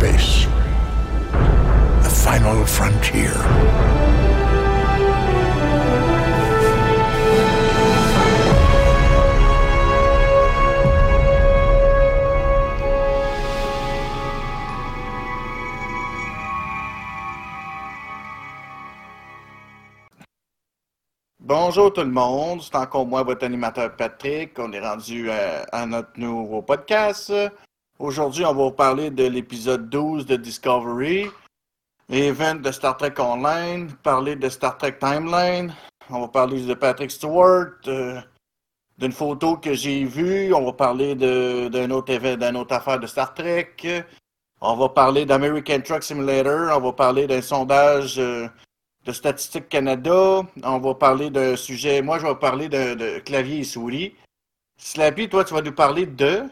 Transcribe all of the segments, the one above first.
The final frontier. Bonjour tout le monde, c'est encore moi, votre animateur Patrick. On est rendu à, à notre nouveau podcast. Aujourd'hui, on va vous parler de l'épisode 12 de Discovery, l'event de Star Trek Online, parler de Star Trek Timeline. On va parler de Patrick Stewart, euh, d'une photo que j'ai vue. On va parler d'un autre d'une autre affaire de Star Trek. On va parler d'American Truck Simulator. On va parler d'un sondage. euh, de Statistique Canada. On va parler d'un sujet. Moi, je vais parler de, de clavier et souris. Slappy, toi, tu vas nous parler de.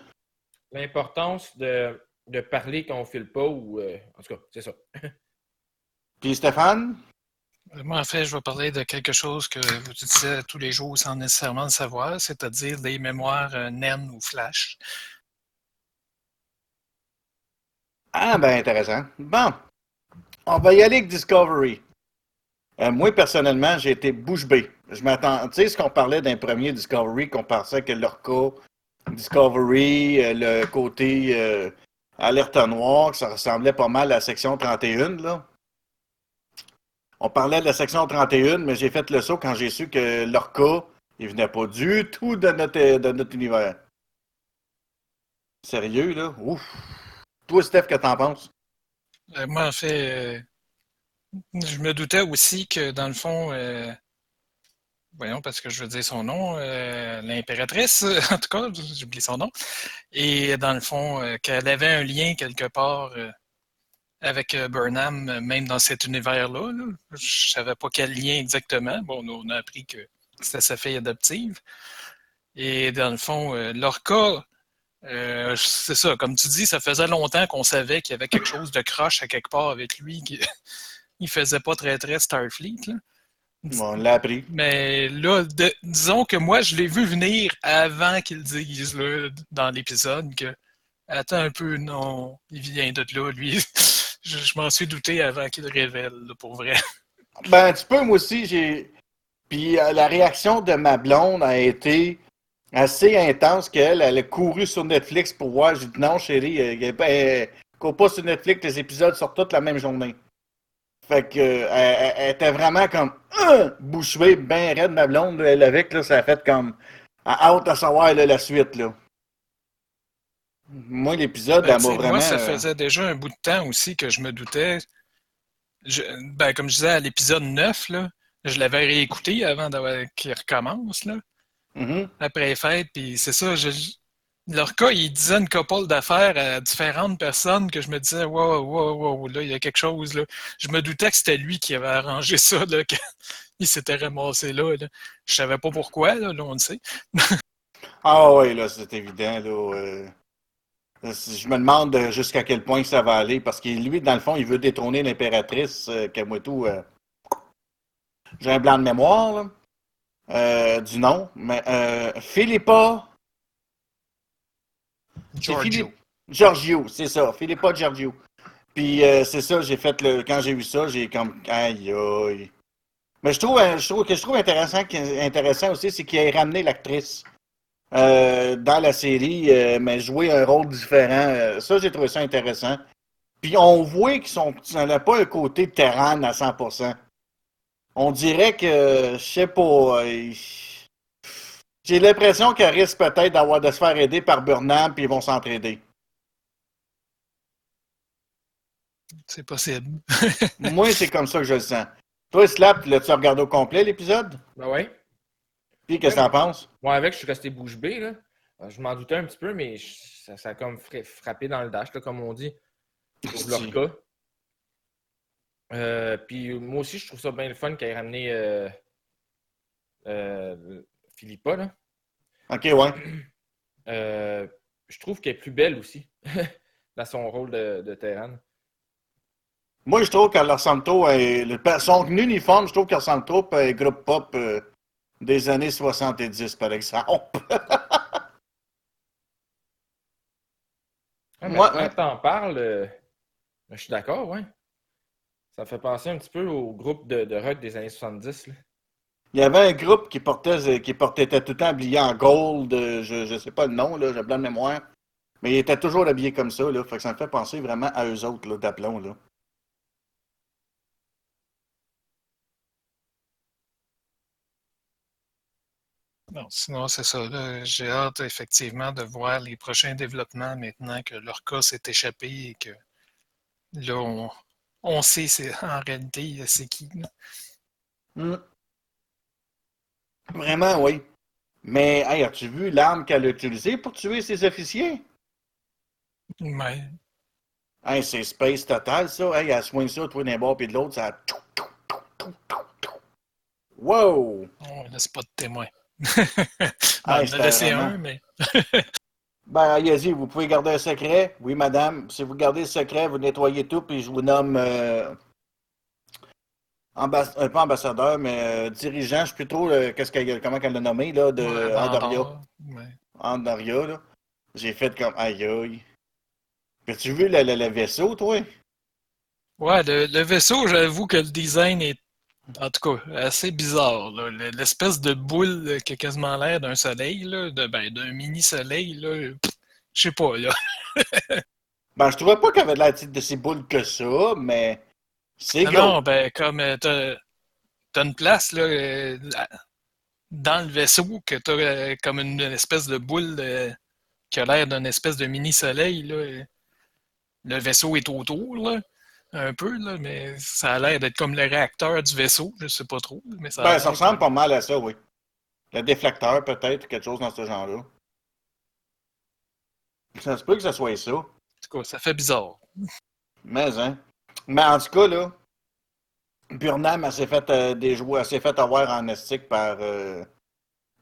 L'importance de, de parler quand on file pas ou. euh, en tout cas, c'est ça. Puis Stéphane? Moi, en fait, je vais parler de quelque chose que vous utilisez tous les jours sans nécessairement le savoir, c'est-à-dire des mémoires euh, NAND ou flash. Ah, ben intéressant. Bon. On va y aller avec Discovery. Euh, moi, personnellement, j'ai été bouche bée. Je m'attends. Tu sais, ce qu'on parlait d'un premier Discovery, qu'on pensait que l'Orca, Discovery, euh, le côté euh, alerte noire, que ça ressemblait pas mal à la section 31, là. On parlait de la section 31, mais j'ai fait le saut quand j'ai su que l'Orca, il venait pas du tout de notre, de notre univers. Sérieux, là? Ouf! Toi, Steph, que t'en penses? Euh, moi, en fait, euh, je me doutais aussi que, dans le fond, euh, voyons, parce que je veux dire son nom, euh, l'impératrice, en tout cas, j'oublie son nom, et dans le fond, euh, qu'elle avait un lien quelque part euh, avec Burnham, même dans cet univers-là. là. Je savais pas quel lien exactement. Bon, on a appris que c'était sa fille adoptive. Et dans le fond, Lorca, c'est ça, comme tu dis, ça faisait longtemps qu'on savait qu'il y avait quelque chose de croche à quelque part avec lui. Qui, il faisait pas très très Starfleet. Bon, on l'a appris. Mais là, de- disons que moi, je l'ai vu venir avant qu'ils disent là, dans l'épisode que Attends un peu, non, il vient de là, lui. je je m'en suis douté avant qu'il le révèle, là, pour vrai. Ben, un petit peu, moi aussi, j'ai. Puis euh, la réaction de ma blonde a été assez intense qu'elle, elle a couru sur Netflix pour voir. J'ai dit non, chérie, euh, euh, cours pas sur Netflix, les épisodes sortent tous la même journée. Fait que, euh, elle, était vraiment comme euh, bouche bée, ben raide, ma blonde, elle avec, là, ça a fait comme. A hâte à savoir là, la suite, là. Moi, l'épisode, Ben, elle m'a vraiment. moi, ça euh, faisait déjà un bout de temps aussi que je me doutais. Je- ben, comme je disais à l'épisode 9, là, je l'avais réécouté avant qu'il recommence, là, mhm. après les fêtes, puis c'est ça, je, leur cas, ils disaient une couple d'affaires à différentes personnes que je me disais, wow, wow, wow, là, il y a quelque chose, là. Je me doutais que c'était lui qui avait arrangé ça, là, qu'il s'était ramassé là, là. Je savais pas pourquoi, là, là, on le sait. Ah oui, là, c'est évident. Là, euh, je me demande euh, jusqu'à quel point ça va aller, parce que lui, dans le fond, il veut détrôner l'impératrice euh, euh, J'ai un blanc de mémoire, là, du nom, mais Philippa... Giorgio. Philippe- Giorgio, c'est ça, Philippa Giorgio. Puis euh, c'est ça, j'ai fait le... Quand j'ai vu ça, j'ai comme... Aïe, aïe. Mais je trouve, euh, je trouve que je trouve intéressant, intéressant aussi, c'est qu'il ait ramené l'actrice euh, dans la série, mais jouer un rôle différent. Ça, j'ai trouvé ça intéressant. Puis on voit qu'ils sont, ça n'a pas un côté Terran à 100%. On dirait que, je sais pas, j'ai l'impression qu'elle risque peut-être d'avoir de se faire aider par Burnham, puis ils vont s'entraider. C'est possible. Moi, c'est comme ça que je le sens. Toi, Slap, l'as-tu regardé au complet l'épisode? Ben ouais. Puis, qu'est-ce que t'en penses? Moi, avec, je suis resté bouche bée, là. Euh, Je m'en doutais un petit peu, mais je- ça, ça a comme fra- frappé dans le dash, là, comme on dit. Pour leur cas. Euh, puis moi aussi, je trouve ça bien le fun qu'elle ait ramené euh, euh, Philippa, là. Ok, ouais. Euh, je trouve qu'elle est plus belle aussi dans son rôle de, de Terran. Moi, je trouve trop à. le- Son uniforme, je trouve à un groupe pop euh, des années 70, par exemple. Moi, maintenant que t'en parles, euh, Je suis d'accord, ouais. Ça fait penser un petit peu au groupe de, de rock des années 70. Là. Il y avait un groupe qui portait, qui portait était tout le temps habillé en gold, euh, je ne sais pas le nom, là, j'ai plein de mémoire. Mais il était toujours habillé comme ça, là. Fait que ça me fait penser vraiment à eux autres, là, d'aplomb, là. Non, sinon, c'est ça. là. J'ai hâte, effectivement, de voir les prochains développements maintenant que leur cas s'est échappé et que là, on, on sait c'est, en réalité c'est qui. là. Vraiment, oui. Mais, hey, as-tu vu l'arme qu'elle a utilisée pour tuer ses officiers? Ouais. Hey, c'est space total, ça. Hey, elle soigne ça, toi d'un bord puis de l'autre, ça. Wow! On laisse pas de témoin. On c'était a laissé vraiment- un, mais Ben, allez-y, vous pouvez garder un secret. Oui, madame. Si vous gardez le secret, vous nettoyez tout, puis je vous nomme. Euh, euh, pas ambassadeur, mais euh, dirigeant. Je sais plus trop euh, comment qu'elle l'a nommé, là, de Ouais. Andaria, là. J'ai fait comme aïe aïe. As-tu vu le, le- le vaisseau, toi? Ouais, le, vaisseau, j'avoue que le design est, en tout cas, assez bizarre. L'espèce de boule là, qui a quasiment l'air d'un soleil, là, ben, d'un mini-soleil, là, je sais pas, là. Ben, je trouvais pas qu'elle avait l'air de si boule que ça, mais c'est Non, ben, comme euh, t'as t'as une place, là, euh, dans le vaisseau, que t'as euh, comme une, espèce de boule qui a l'air d'une espèce de mini-soleil, là. euh, Le vaisseau est autour, là, un peu, là, mais ça a l'air d'être comme le réacteur du vaisseau, je sais pas trop, mais ça Ben, ça ressemble pas mal à ça, oui. Le déflecteur, peut-être, quelque chose dans ce genre-là. Ça se peut que ça soit ça. En tout cas, ça fait bizarre. Mais, hein. Mais en tout cas, là, Burnham, elle s'est fait, euh, des s'est fait avoir en estique par, euh,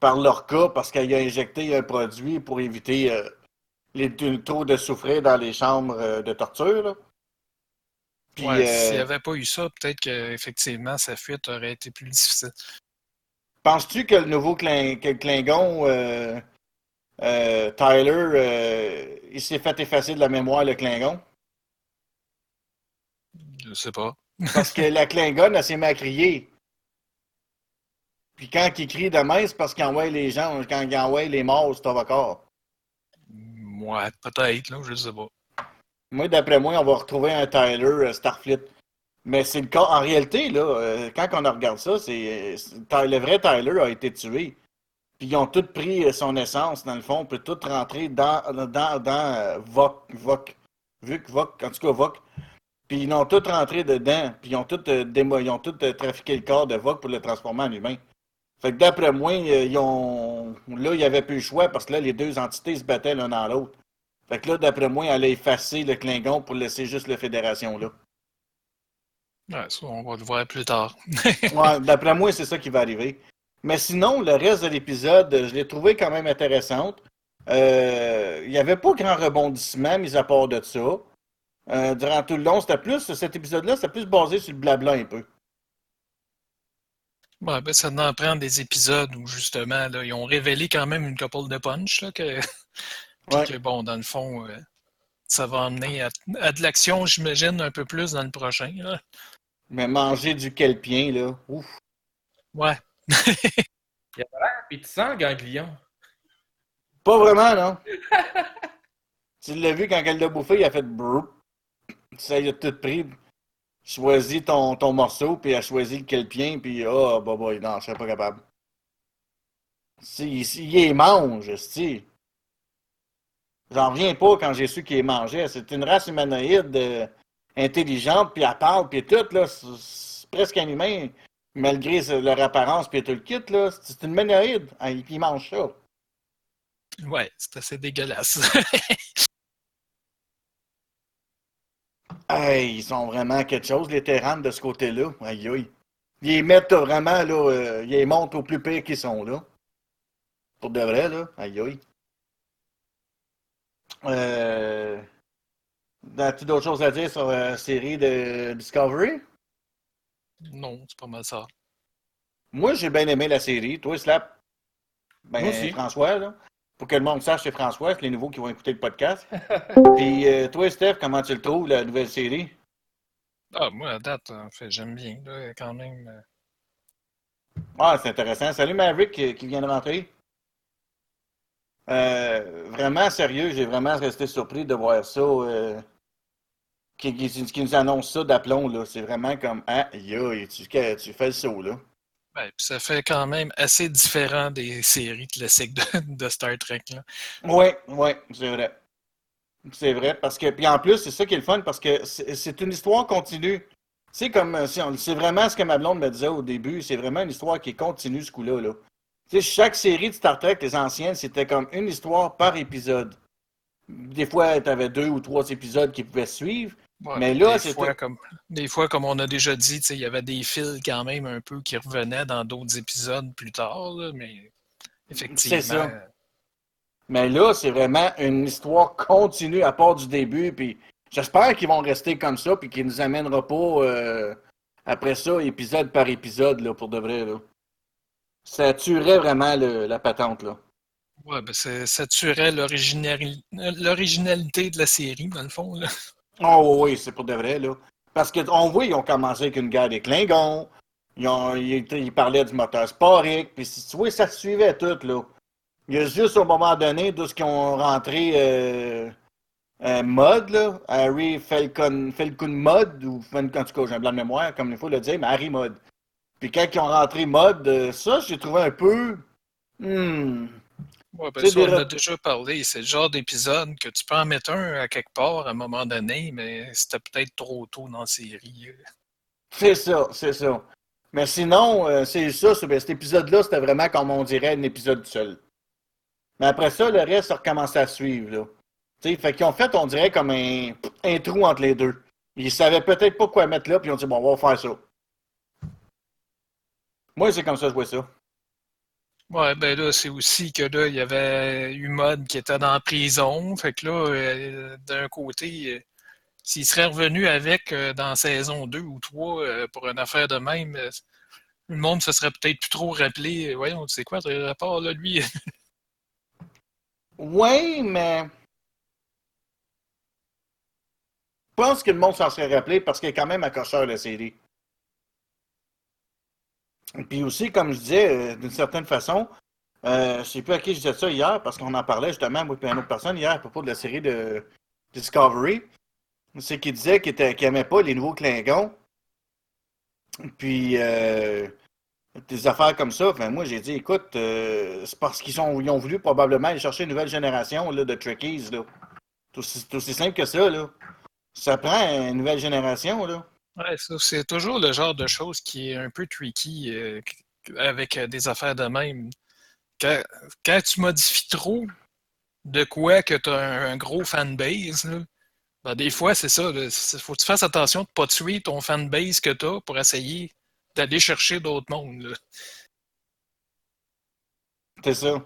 par Lorca parce qu'elle a injecté un produit pour éviter euh, les le taux de souffrir dans les chambres euh, de torture. Là. Puis, Ouais, s'il n'y avait pas eu ça, peut-être qu'effectivement, sa fuite aurait été plus difficile. penses-tu que le nouveau Klin- que le Klingon, Tyler, il s'est fait effacer de la mémoire, le Klingon? Je sais pas. Parce que la Klingon, elle s'est crier. Puis quand il crie demain, c'est parce qu'il envoie les gens, quand il envoie les morts au Tovakar. Ouais, peut-être, là, je sais pas. Moi, d'après moi, on va retrouver un Tyler euh, Starfleet. Mais c'est le cas. En réalité, là, euh, quand on regarde ça, c'est le vrai Tyler a été tué. Puis ils ont tous pris euh, son essence, dans le fond, puis tout rentrer dans, dans, dans Vok, Vok, Vuk, Vok, en tout cas Vok. Puis ils ont tous rentré dedans, puis ils ont tous euh, démo- ils ont tous euh, trafiqué le corps de Vok pour le transformer en humain. Fait que d'après moi, euh, ils ont. Là, il n'y avait plus le choix parce que là, les deux entités se battaient l'un dans l'autre. Fait que là, d'après moi, elle a effacé le Klingon pour laisser juste la Fédération là. Ouais, ça, on va le voir plus tard. Ouais, d'après moi, c'est ça qui va arriver. Mais sinon, le reste de l'épisode, je l'ai trouvé quand même intéressante. Euh, Il n'y avait pas grand rebondissement, mis à part de ça. Euh, durant tout le long, c'était plus, cet épisode-là, c'était plus basé sur le blabla un peu. Ouais, ben, ça en prend des épisodes où justement, là, ils ont révélé quand même une couple de punch, là, que, puis Ouais. que bon, dans le fond, euh, ça va emmener à, à de l'action, j'imagine, un peu plus dans le prochain. Là. Mais manger du kelpien, là, ouf. Ouais. Puis tu sens le ganglion. Pas vraiment, non. tu l'as vu quand elle l'a bouffé, il a fait brrr. Ça, il a tout pris. Choisis ton, ton morceau, puis elle a choisi le kelpien, puis ah, bah, bah, non, je serais pas capable. Si, si, il mange, si. J'en reviens pas quand j'ai su qu'il les mangeait. C'est une race humanoïde euh, intelligente, puis elle parle, puis tout, là. C'est presque un humain, malgré leur apparence, puis tout le kit, là. C'est une humanoïde, hein, puis il mange ça. Ouais, c'est assez dégueulasse. Hey, ils sont vraiment quelque chose, les terranes de ce côté-là. Aïe, aïe. Ils les mettent vraiment, là, euh, ils les montent au plus pire qu'ils sont, là. Pour de vrai, là. Aïe, aïe. Euh... As-tu d'autres choses à dire sur la série de Discovery? non, c'est pas mal ça. Moi, j'ai bien aimé la série. Toi, Slap? Ben, Moi aussi. François, là? Pour que le monde sache, c'est François, c'est les nouveaux qui vont écouter le podcast. Puis euh, toi, Steph, comment tu le trouves, la nouvelle série? Ah, moi, à date, en fait, j'aime bien, là, quand même. euh. Ah, c'est intéressant. Salut Maverick qui, qui vient de rentrer. Euh, vraiment sérieux, j'ai vraiment resté surpris de voir ça. euh, qui, qui, qui nous annonce ça d'aplomb, là. C'est vraiment comme Ah, yo, tu, tu fais le saut, là. Ben, puis ça fait quand même assez différent des séries classiques de, de Star Trek. Là. Oui, oui, c'est vrai. C'est vrai, parce que, puis en plus, c'est ça qui est le fun, parce que c'est une histoire continue. C'est comme, euh, c'est vraiment ce que ma blonde me disait au début, c'est vraiment une histoire qui continue, ce coup-là. Là. Sais, chaque série de Star Trek, les anciennes, c'était comme une histoire par épisode. Des fois, tu avais deux ou trois épisodes qui pouvaient suivre. Ouais, Mais là, des fois, comme, des fois, comme on a déjà dit, il y avait des fils quand même un peu qui revenaient dans d'autres épisodes plus tard, là, mais effectivement. Ça. Mais là, c'est vraiment une histoire continue à part du début. Puis j'espère qu'ils vont rester comme ça, puis qu'ils nous amènera pas euh, après ça, épisode par épisode, là, pour de vrai. Là. Ça tuerait vraiment le- la patente, là. Ouais, ben ça tuerait l'originali- l'originalité de la série, dans le fond. Là. Oh oui, c'est pour de vrai, là. Parce qu'on voit, ils ont commencé avec une guerre des Klingons. Ils, ils, parlaient du moteur sporique. Puis si tu vois, ça suivait tout, là. Il y a juste au moment donné, de ce qu'ils ont rentré euh, euh, Mod, là. Harry Falcon, Falcon Mod, ou Falcon, en tout j'ai un blanc de mémoire, comme il faut le dire, mais Harry Mod. Puis quand ils ont rentré Mod, euh, ça, j'ai trouvé un peu. Hmm. Ouais, ben ça, on en a déjà parlé. C'est le genre d'épisode que tu peux en mettre un à quelque part à un moment donné, mais c'était peut-être trop tôt dans la série. C'est ça, c'est ça. Mais sinon, euh, c'est ça, ben, cet épisode-là, c'était vraiment comme on dirait un épisode seul. Mais après ça, le reste a recommencé à suivre, là. Fait qu'ils ont fait, on dirait, comme un, un trou entre les deux. Ils savaient peut-être pas quoi mettre là, puis ils ont dit, bon, on va faire ça. Moi, c'est comme ça que je vois ça. Ouais, ben là, c'est aussi que là, il y avait eu Mode qui était dans la prison. Fait que là, euh, d'un côté, euh, s'il serait revenu avec euh, dans saison 2 ou 3 euh, pour une affaire de même, le monde se serait peut-être plus trop rappelé. Voyons, c'est quoi le rapport là, lui? Oui, mais. Je pense que le monde s'en serait rappelé parce qu'il est quand même accrocheur, la série. Puis aussi, comme je disais, euh, d'une certaine façon, euh, je sais plus à qui je disais ça hier, parce qu'on en parlait justement, moi une autre personne hier, à propos de la série de Discovery. C'est qu'il disait qu'il n'aimait pas les nouveaux Klingons. Puis, euh, des affaires comme ça. Enfin, moi, j'ai dit, écoute, euh, c'est parce qu'ils ont, voulu probablement aller chercher une nouvelle génération de Trekkies. C'est aussi, aussi simple que ça. Là. Ça prend une nouvelle génération. Là. Ouais, c'est toujours le genre de chose qui est un peu tricky euh, avec euh, des affaires de même. Quand, quand tu modifies trop de quoi que tu as un, gros fanbase, ben, des fois, c'est ça. Il faut que tu fasses attention de ne pas tuer ton fanbase que tu as pour essayer d'aller chercher d'autres mondes. C'est ça.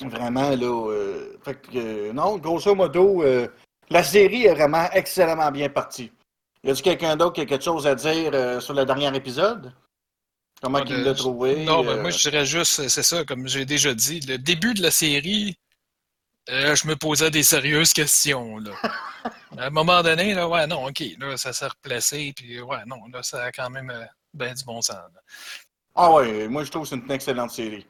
Vraiment, là. euh, fait que, non, grosso modo, la série est vraiment excellemment bien partie. Y a-t-il quelqu'un d'autre qui a quelque chose à dire euh, sur le dernier épisode? Comment Ah, il l'a trouvé? Non, ben, euh, moi, je dirais juste, c'est ça, comme j'ai déjà dit, le début de la série, euh, je me posais des sérieuses questions. Là. à un moment donné, là, ouais, non, OK, là, ça s'est replacé, puis ouais, non, là, ça a quand même euh, ben du bon sens. là. Ah ouais, moi je trouve que c'est une excellente série.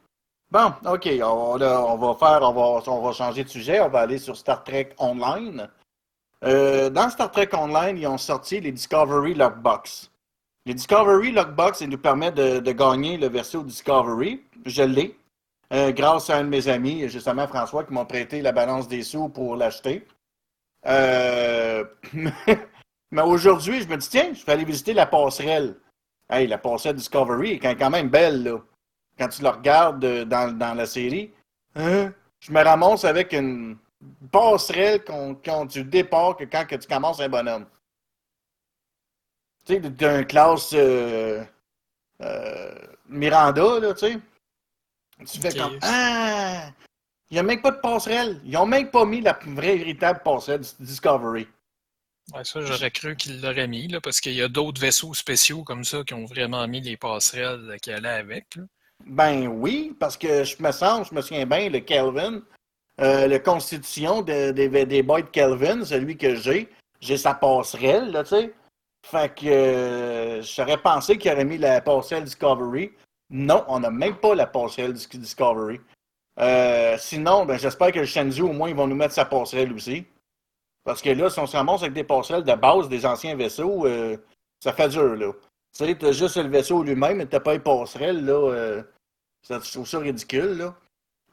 Bon, ok, on, là, on va faire, on va, on va changer de sujet, on va aller sur Star Trek Online. Euh, dans Star Trek Online, ils ont sorti les Discovery Lockbox. Les Discovery Lockbox, ils nous permettent de, gagner le verso Discovery. Je l'ai. euh, grâce à un de mes amis, justement François, qui m'a prêté la balance des sous pour l'acheter. Euh, Mais aujourd'hui, je me dis, tiens, je vais aller visiter la passerelle. Hey, la passerelle Discovery est quand quand même belle, là. Quand tu la regardes euh, dans, dans la série, hein, je me ramasse avec une passerelle qu'on, qu'on- du départ que quand que tu commences un bonhomme. Tu sais, d'un classe euh, euh, Miranda, là, tu sais. Tu fais comme Ah! Il n'y a même pas de passerelle. Ils n'ont même pas mis la vraie véritable passerelle du Discovery. Ouais, ça, j'aurais cru qu'il l'aurait mis, là, parce qu'il y a d'autres vaisseaux spéciaux comme ça qui ont vraiment mis les passerelles qui allaient avec. là. Ben oui, parce que je me sens, je me souviens bien, le Kelvin, euh, la constitution de- des boys de Kelvin, celui que j'ai, j'ai sa passerelle, là, tu sais. Fait que euh, j'aurais pensé qu'il aurait mis la passerelle Discovery. Non, on n'a même pas la passerelle Dis- Discovery. Euh, sinon, ben, j'espère que le Shenzhou, au moins, ils vont nous mettre sa passerelle aussi. Parce que là, si on se ramasse avec des passerelles de base des anciens vaisseaux, ça fait dur, là. Tu sais, t'as juste le vaisseau lui-même, mais t'as pas les passerelles, là. ça, je trouve ça ridicule, là.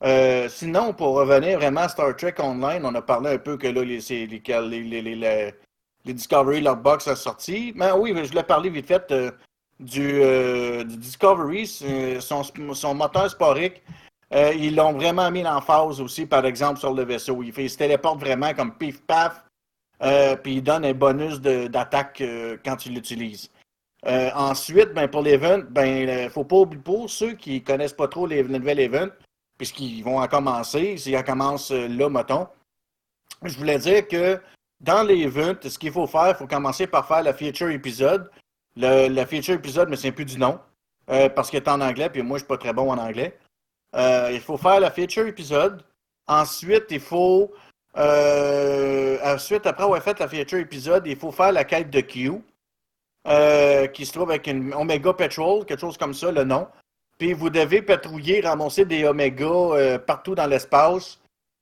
Euh, sinon, pour revenir vraiment à Star Trek Online, on a parlé un peu que là, les, les, les, les, Discovery Logbox a sorti. Mais oui, je voulais parler vite fait euh, du, euh, du Discovery, son, moteur sporique. ils l'ont vraiment mis en phase aussi, par exemple, sur le vaisseau. Il, il se téléporte vraiment comme pif-paf, puis il donne un bonus d'attaque quand tu l'utilises. Euh, ensuite, ben, pour l'event, ben, euh, faut pas oublier pour ceux qui connaissent pas trop le nouvel event, puisqu'ils vont en commencer, s'ils en commencent euh, là, mettons. Je voulais dire que dans l'event, ce qu'il faut faire, il faut commencer par faire la feature épisode. Le, la feature épisode, mais c'est plus du nom, euh, parce qu'il est en anglais, puis moi, je suis pas très bon en anglais. Euh, il faut faire la feature épisode. Ensuite, il faut. euh, ensuite, après avoir fait la feature épisode, il faut faire la quête de Q. euh, qui se trouve avec une Omega Patrol, quelque chose comme ça, le nom. Puis vous devez patrouiller, ramasser des Omega euh, partout dans l'espace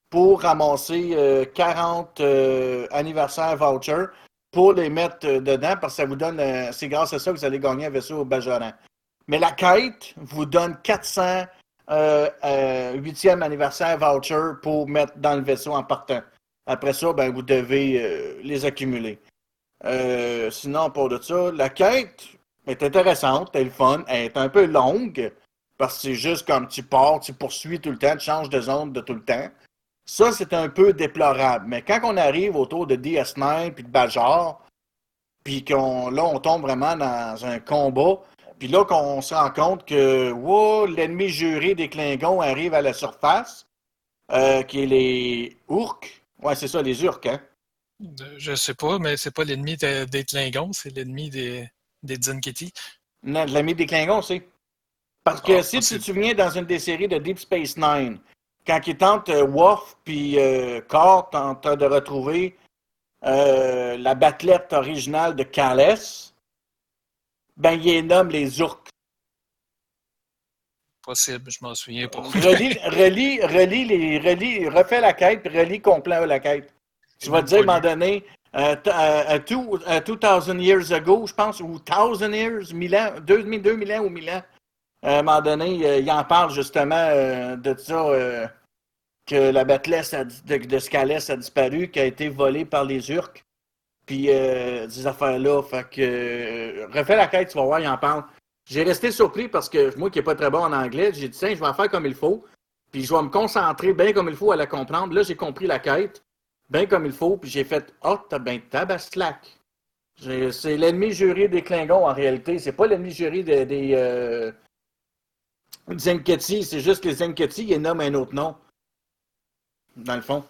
pour ramasser euh, 40 euh, anniversaires vouchers pour les mettre euh, dedans parce que ça vous donne. euh, c'est grâce à ça que vous allez gagner un vaisseau au Bajoran. Mais la quête vous donne 400 euh, euh, 8e anniversaire voucher pour mettre dans le vaisseau en partant. Après ça, ben, vous devez euh, les accumuler. Euh, sinon, pour de ça, la quête est intéressante, elle est fun, elle est un peu longue, parce que c'est juste comme tu pars, tu poursuis tout le temps, tu changes de zone de tout le temps. Ça, c'est un peu déplorable. Mais quand on arrive autour de DS9 puis de Bajor, puis qu'on là, on tombe vraiment dans un combat, puis là qu'on se rend compte que wow, l'ennemi juré des Klingons arrive à la surface, euh, qui est les Urks. Ouais, c'est ça, les Urks, hein? Euh, Je sais pas, mais c'est pas l'ennemi de- des Klingons, c'est l'ennemi des, des. Non, l'ami des Klingons, c'est. Parce que Ah, si tu te souviens dans une des séries de Deep Space Nine, quand ils tentent euh, Worf puis euh, Kor tentent de retrouver euh, la battelette originale de Kales, ben ils les nomment les Urks. Possible, je m'en souviens pas. relis, relis, relis les, relis, refais la quête, puis relis complet la quête. Tu vas te dire, à un moment donné, euh, t- euh, euh, two- 2000 years ago, je pense, ou 1000 years, 1000 ans, 2000, 2000 ans ou 1000 ans, à un moment donné, euh, il en parle justement euh, de ça, euh, que la di- de, de Scalès a disparu, qui a été volée par les Urks, puis ces affaires-là. Fait que, refais la quête, tu vas voir, il en parle. J'ai resté surpris parce que moi qui n'ai pas très bon en anglais, j'ai dit, tiens, je vais en faire comme il faut. Puis je vais me concentrer bien comme il faut à la comprendre. Là, j'ai compris la quête, bien comme il faut. Puis j'ai fait, oh, t'as ben tabaslac. C'est l'ennemi juré des Klingons en réalité. C'est pas l'ennemi juré de- des Zenketi. C'est juste que les Zenketi, ils nomment un autre nom. Dans le fond.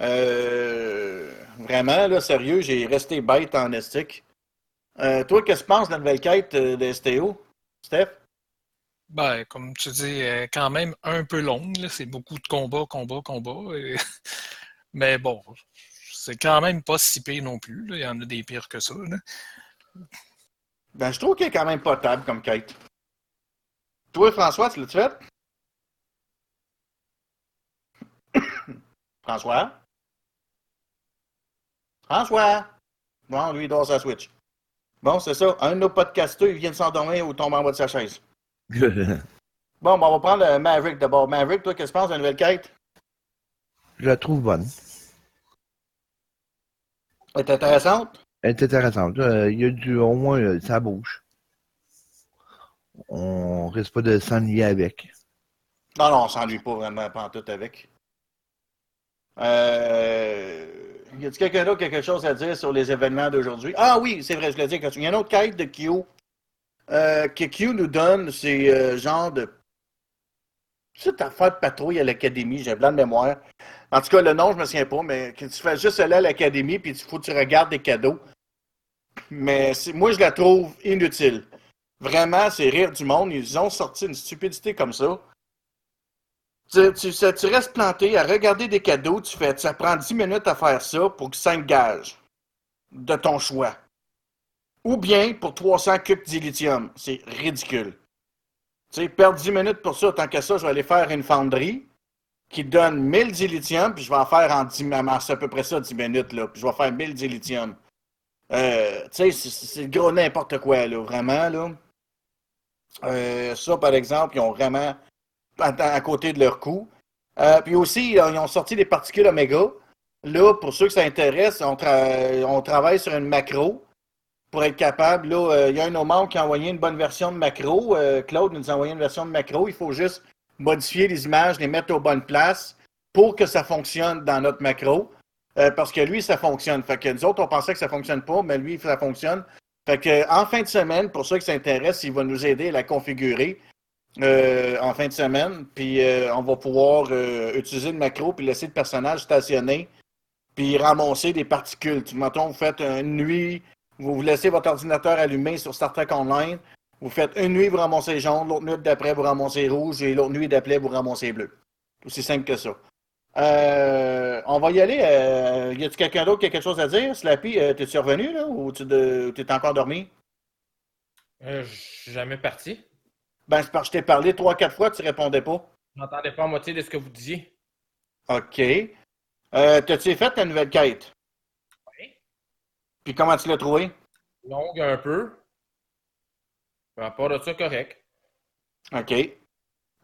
Euh, vraiment, là, sérieux, j'ai resté bête en estique. Euh, toi, qu'est-ce que tu penses de la nouvelle quête euh, de STO, Steph? Ben, comme tu dis, quand même un peu longue. C'est beaucoup de combats, combats, combats. et- Mais bon, c'est quand même pas si pire non plus. là. Il y en a des pires que ça. là. Ben, je trouve qu'elle est quand même potable comme quête. Toi, François, tu l'as-tu fait? François? François? Bon, lui, il dort sa Switch. Bon, c'est ça. Un de nos podcasteurs, il vient de s'endormir ou tomber en bas de sa chaise. Bon, ben, on va prendre le Maverick d'abord. Maverick, toi, qu'est-ce que tu penses de la nouvelle quête? Je la trouve bonne. Elle est intéressante? Elle est intéressante. Euh, Il y a du, au moins, euh, ça bouge. On risque pas de s'ennuyer avec. Non, non, on s'ennuie pas vraiment pantoute avec. Euh... Y a-t-il quelqu'un d'autre quelque chose à dire sur les événements d'aujourd'hui? Ah oui, c'est vrai, je l'ai dit. Il y a une autre quête de Q euh, que Q nous donne, c'est euh, genre de. Cette affaire de patrouille à l'académie, j'ai blanc de mémoire. En tout cas, le nom, je me souviens pas, mais tu fais juste aller à l'académie puis il faut que tu regardes des cadeaux. Mais moi, je la trouve inutile. Vraiment, c'est rire du monde. Ils ont sorti une stupidité comme ça. Tu, restes planté à regarder des cadeaux, tu fais, ça prend 10 minutes à faire ça pour 5 gages de ton choix. Ou bien pour 300 cubes dilithium. C'est ridicule. Tu sais, perdre 10 minutes pour ça, tant que ça, je vais aller faire une fonderie qui donne 1000 dilithium, puis je vais en faire en 10 minutes. À peu près ça, 10 minutes, là. Puis je vais faire 1000 dilithium. Euh, tu sais, c'est gros n'importe quoi, là, vraiment, là. Euh, ça, par exemple, ils ont vraiment à, côté de leur coût. Euh, puis aussi, ils ont sorti des particules oméga. Là, pour ceux que ça intéresse, on, tra- on travaille sur une macro pour être capable. Là, euh, il y a un de qui a envoyé une bonne version de macro. Claude nous a envoyé une version de macro. Il faut juste modifier les images, les mettre aux bonnes places pour que ça fonctionne dans notre macro. Parce que lui, ça fonctionne. Fait que nous autres, on pensait que ça fonctionne pas, mais lui, ça fonctionne. Fait que en fin de semaine, pour ceux qui s'intéressent, il va nous aider à la configurer euh, en fin de semaine. Puis euh, on va pouvoir euh, utiliser le macro puis laisser le personnage stationner puis ramasser des particules. Tu vous faites une nuit, vous vous laissez votre ordinateur allumé sur Star Trek Online. Vous faites une nuit, vous ramassez jaune, l'autre nuit d'après, vous ramassez rouge, et l'autre nuit d'après, vous ramassez bleu. Aussi simple que ça. Euh, on va y aller. Euh, y a-t-il quelqu'un d'autre qui a quelque chose à dire? Slappy, euh, t'es-tu revenu, là, ou tu de- t'es encore dormi? Euh, jamais parti. Ben, c'est parce que je t'ai parlé trois, quatre fois, tu répondais pas. Je n'entendais pas à moitié de ce que vous disiez. OK. Euh, T'as-tu fait ta nouvelle quête? Oui. Puis comment tu l'as trouvé? Longue un peu. Mais à part de ça, correct. OK.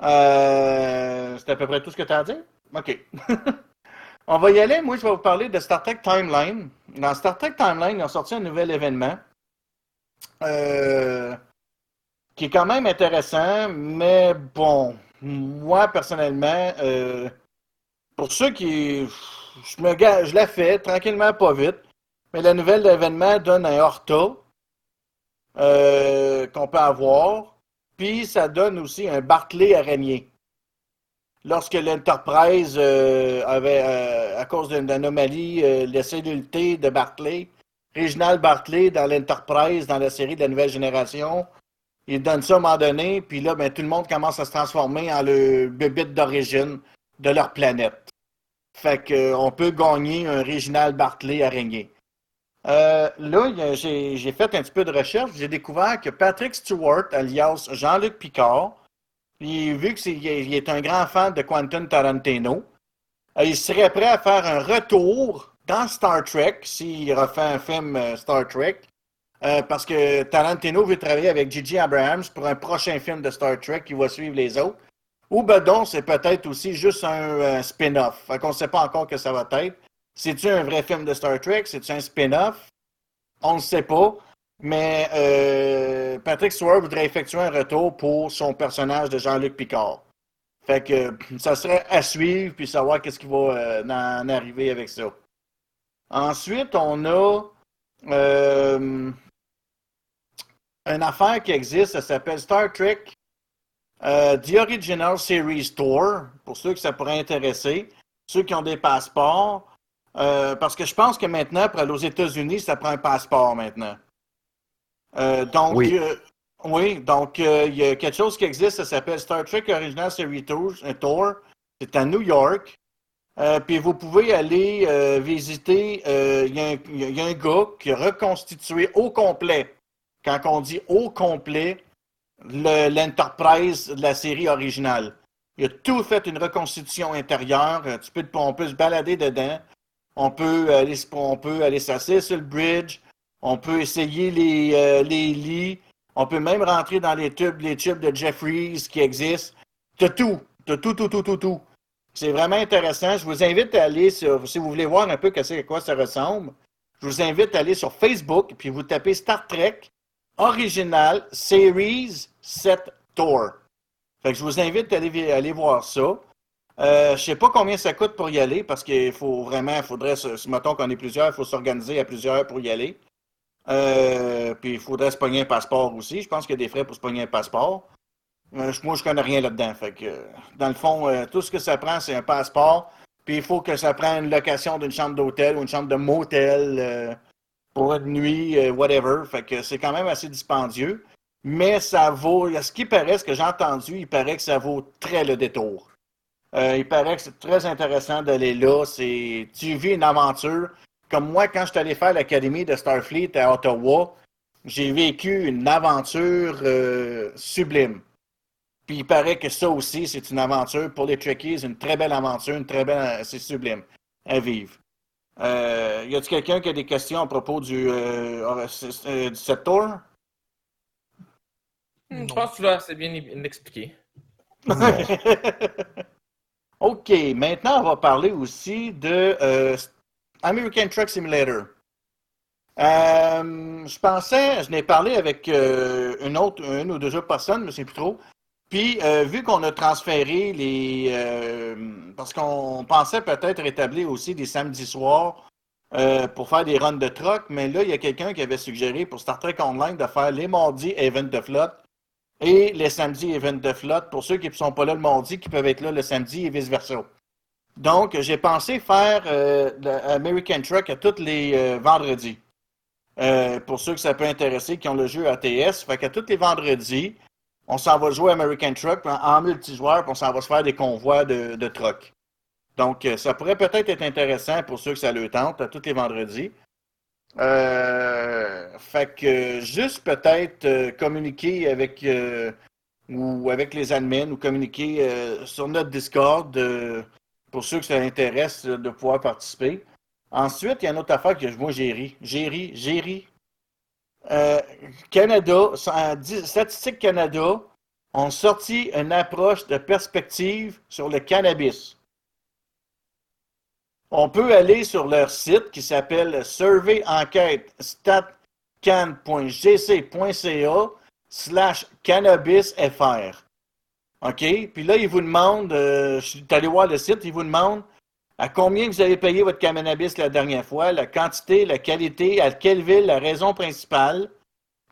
Euh, c'est à peu près tout ce que tu as à dire? OK. On va y aller. Moi, je vais vous parler de Star Trek Timeline. Dans Star Trek Timeline, ils ont sorti un nouvel événement euh, qui est quand même intéressant, mais bon, moi, personnellement, euh, pour ceux qui... Je, me, je la fais tranquillement, pas vite, mais la nouvelle événement donne un Horta euh, qu'on peut avoir. Puis ça donne aussi un Barclay araignée. Lorsque l'Enterprise euh, avait, euh, à cause d'une anomalie, euh, laissé l'unité de Barclay, Reginald Barclay dans l'Enterprise, dans la série de la nouvelle génération, il donne ça à un moment donné, puis là, ben, tout le monde commence à se transformer en le bébite d'origine de leur planète. Fait que, euh, peut gagner un Reginald Barclay araignée. Euh, là, j'ai fait un petit peu de recherche. J'ai découvert que Patrick Stewart, alias Jean-Luc Picard, puis vu que c'est- il est, est un grand fan de Quentin Tarantino, euh, il serait prêt à faire un retour dans Star Trek s'il refait un film euh, Star Trek. euh, parce que Tarantino veut travailler avec J.J. Abrams pour un prochain film de Star Trek qui va suivre les autres. Ou ben donc, c'est peut-être aussi juste un, euh, spin-off. Fait qu'on ne sait pas encore que ça va être. C'est-tu un vrai film de Star Trek? C'est-tu un spin-off? On ne sait pas. Mais euh, Patrick Stewart voudrait effectuer un retour pour son personnage de Jean-Luc Picard. Fait que ça serait à suivre puis savoir qu'est-ce qui va euh, en, arriver avec ça. Ensuite, on a euh, une affaire qui existe, ça s'appelle Star Trek euh, The Original Series Tour, pour ceux que ça pourrait intéresser, ceux qui ont des passeports. Parce que je pense que maintenant, pour aller aux États-Unis, ça prend un passeport maintenant. Euh, donc, Oui. euh, oui, donc euh, il y a quelque chose qui existe, ça s'appelle Star Trek Original Series Tour. C'est à New York. Euh, puis vous pouvez aller euh, visiter. euh, Il y, a un- il y a un gars qui a reconstitué au complet. Quand on dit au complet, le- l'Enterprise de la série originale. Il a tout fait une reconstitution intérieure. Tu peux, on peut se balader dedans. On peut aller, on peut aller s'asseoir sur le bridge. On peut essayer les, euh, les lits. On peut même rentrer dans les tubes, les tubes de Jeffries qui existent. T'as tout. T'as tout, tout, tout, tout, tout. C'est vraiment intéressant. Je vous invite à aller sur, si vous voulez voir un peu à quoi ça ressemble, je vous invite à aller sur Facebook puis vous tapez Star Trek Original Series 7 Tour. Fait je vous invite à aller, voir ça. Euh, je sais pas combien ça coûte pour y aller parce qu'il faut vraiment, il faudrait, se- si mettons qu'on est plusieurs, il faut s'organiser à plusieurs pour y aller. Euh, puis il faudrait se pogner un passeport aussi. Je pense qu'il y a des frais pour se pogner un passeport. Euh, moi, je connais rien là-dedans. Fait que, euh, dans le fond, tout ce que ça prend, c'est un passeport. Puis il faut que ça prenne une location d'une chambre d'hôtel ou une chambre de motel pour une nuit, whatever. Fait que c'est quand même assez dispendieux. mais ça vaut, ce qui paraît, ce que j'ai entendu, il paraît que ça vaut très le détour. Il paraît que c'est très intéressant d'aller là. C'est, tu vis une aventure. Comme moi, quand je suis allé faire l'académie de Starfleet à Ottawa, j'ai vécu une aventure euh, sublime. Puis il paraît que ça aussi, c'est une aventure pour les Trekkies, une très belle aventure, une très belle, c'est sublime à vivre. Euh, y a-t-il quelqu'un qui a des questions à propos du, euh, du set tour? Hmm, Je pense que là, c'est bien expliqué. OK, maintenant, on va parler aussi de euh, American Truck Simulator. Euh, je pensais, je n'ai parlé avec euh, une autre, une ou deux autres personnes, mais c'est plus trop. Puis, vu qu'on a transféré les. parce qu'on pensait peut-être rétablir aussi des samedis soirs pour faire des runs de truck, mais là, il y a quelqu'un qui avait suggéré pour Star Trek Online de faire les mardis Event de flotte et les samedis Event de flotte pour ceux qui ne sont pas là le mardi, qui peuvent être là le samedi et vice-versa. Donc, j'ai pensé faire euh, American Truck à tous les euh, vendredis. Euh, pour ceux que ça peut intéresser, qui ont le jeu ATS. Fait qu'à tous les vendredis, on s'en va jouer American Truck en multijoueur, puis on s'en va se faire des convois de, de truck. Donc, ça pourrait peut-être être intéressant pour ceux que ça le tente, à tous les vendredis. Fait que juste peut-être communiquer avec ou avec les admins ou communiquer sur notre Discord pour ceux que ça intéresse de pouvoir participer. Ensuite, il y a une autre affaire que moi j'ai ri. J'ai ri, ri. Canada, Statistique Canada ont sorti une approche de perspective sur le cannabis. On peut aller sur leur site qui s'appelle Survey Enquête statcan.gc.ca slash cannabisfr. OK? Puis là, ils vous demandent, euh, je suis allé voir le site, ils vous demandent à combien vous avez payé votre cannabis la dernière fois, la quantité, la qualité, à quelle ville, la raison principale.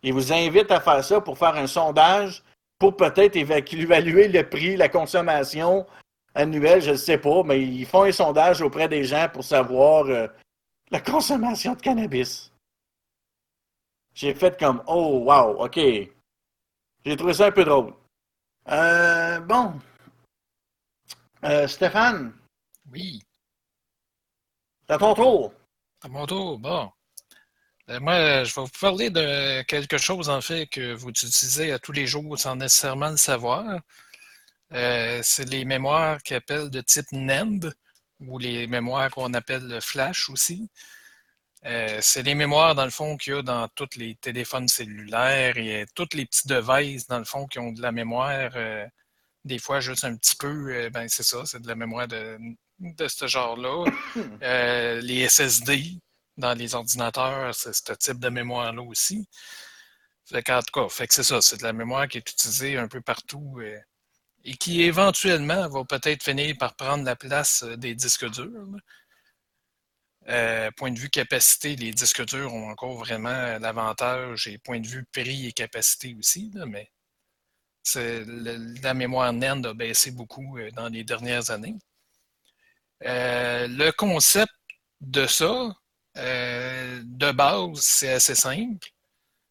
Ils vous invitent à faire ça pour faire un sondage pour peut-être évaluer le prix, la consommation, annuel, je ne sais pas, mais ils font un sondage auprès des gens pour savoir euh, la consommation de cannabis. J'ai fait comme Oh wow, ok. J'ai trouvé ça un peu drôle. Euh, bon. Euh, Stéphane. Oui. C'est à ton tour. À mon tour, bon. moi, je vais vous parler de quelque chose, en fait, que vous utilisez à tous les jours sans nécessairement le savoir. Euh, c'est les mémoires qu'ils appellent de type NAND ou les mémoires qu'on appelle flash aussi. Euh, c'est les mémoires, dans le fond, qu'il y a dans tous les téléphones cellulaires et tous les petits devices, dans le fond, qui ont de la mémoire. Euh, des fois, juste un petit peu, ben c'est ça, c'est de la mémoire de, ce genre-là. les SSD dans les ordinateurs, c'est ce type de mémoire-là aussi. Fait en tout cas, fait que c'est ça, c'est de la mémoire qui est utilisée un peu partout et qui éventuellement va peut-être finir par prendre la place euh, des disques durs. Euh, point de vue capacité, les disques durs ont encore vraiment l'avantage et point de vue prix et capacité aussi, mais la mémoire NAND a baissé beaucoup euh, dans les dernières années. le concept de ça, de base, c'est assez simple.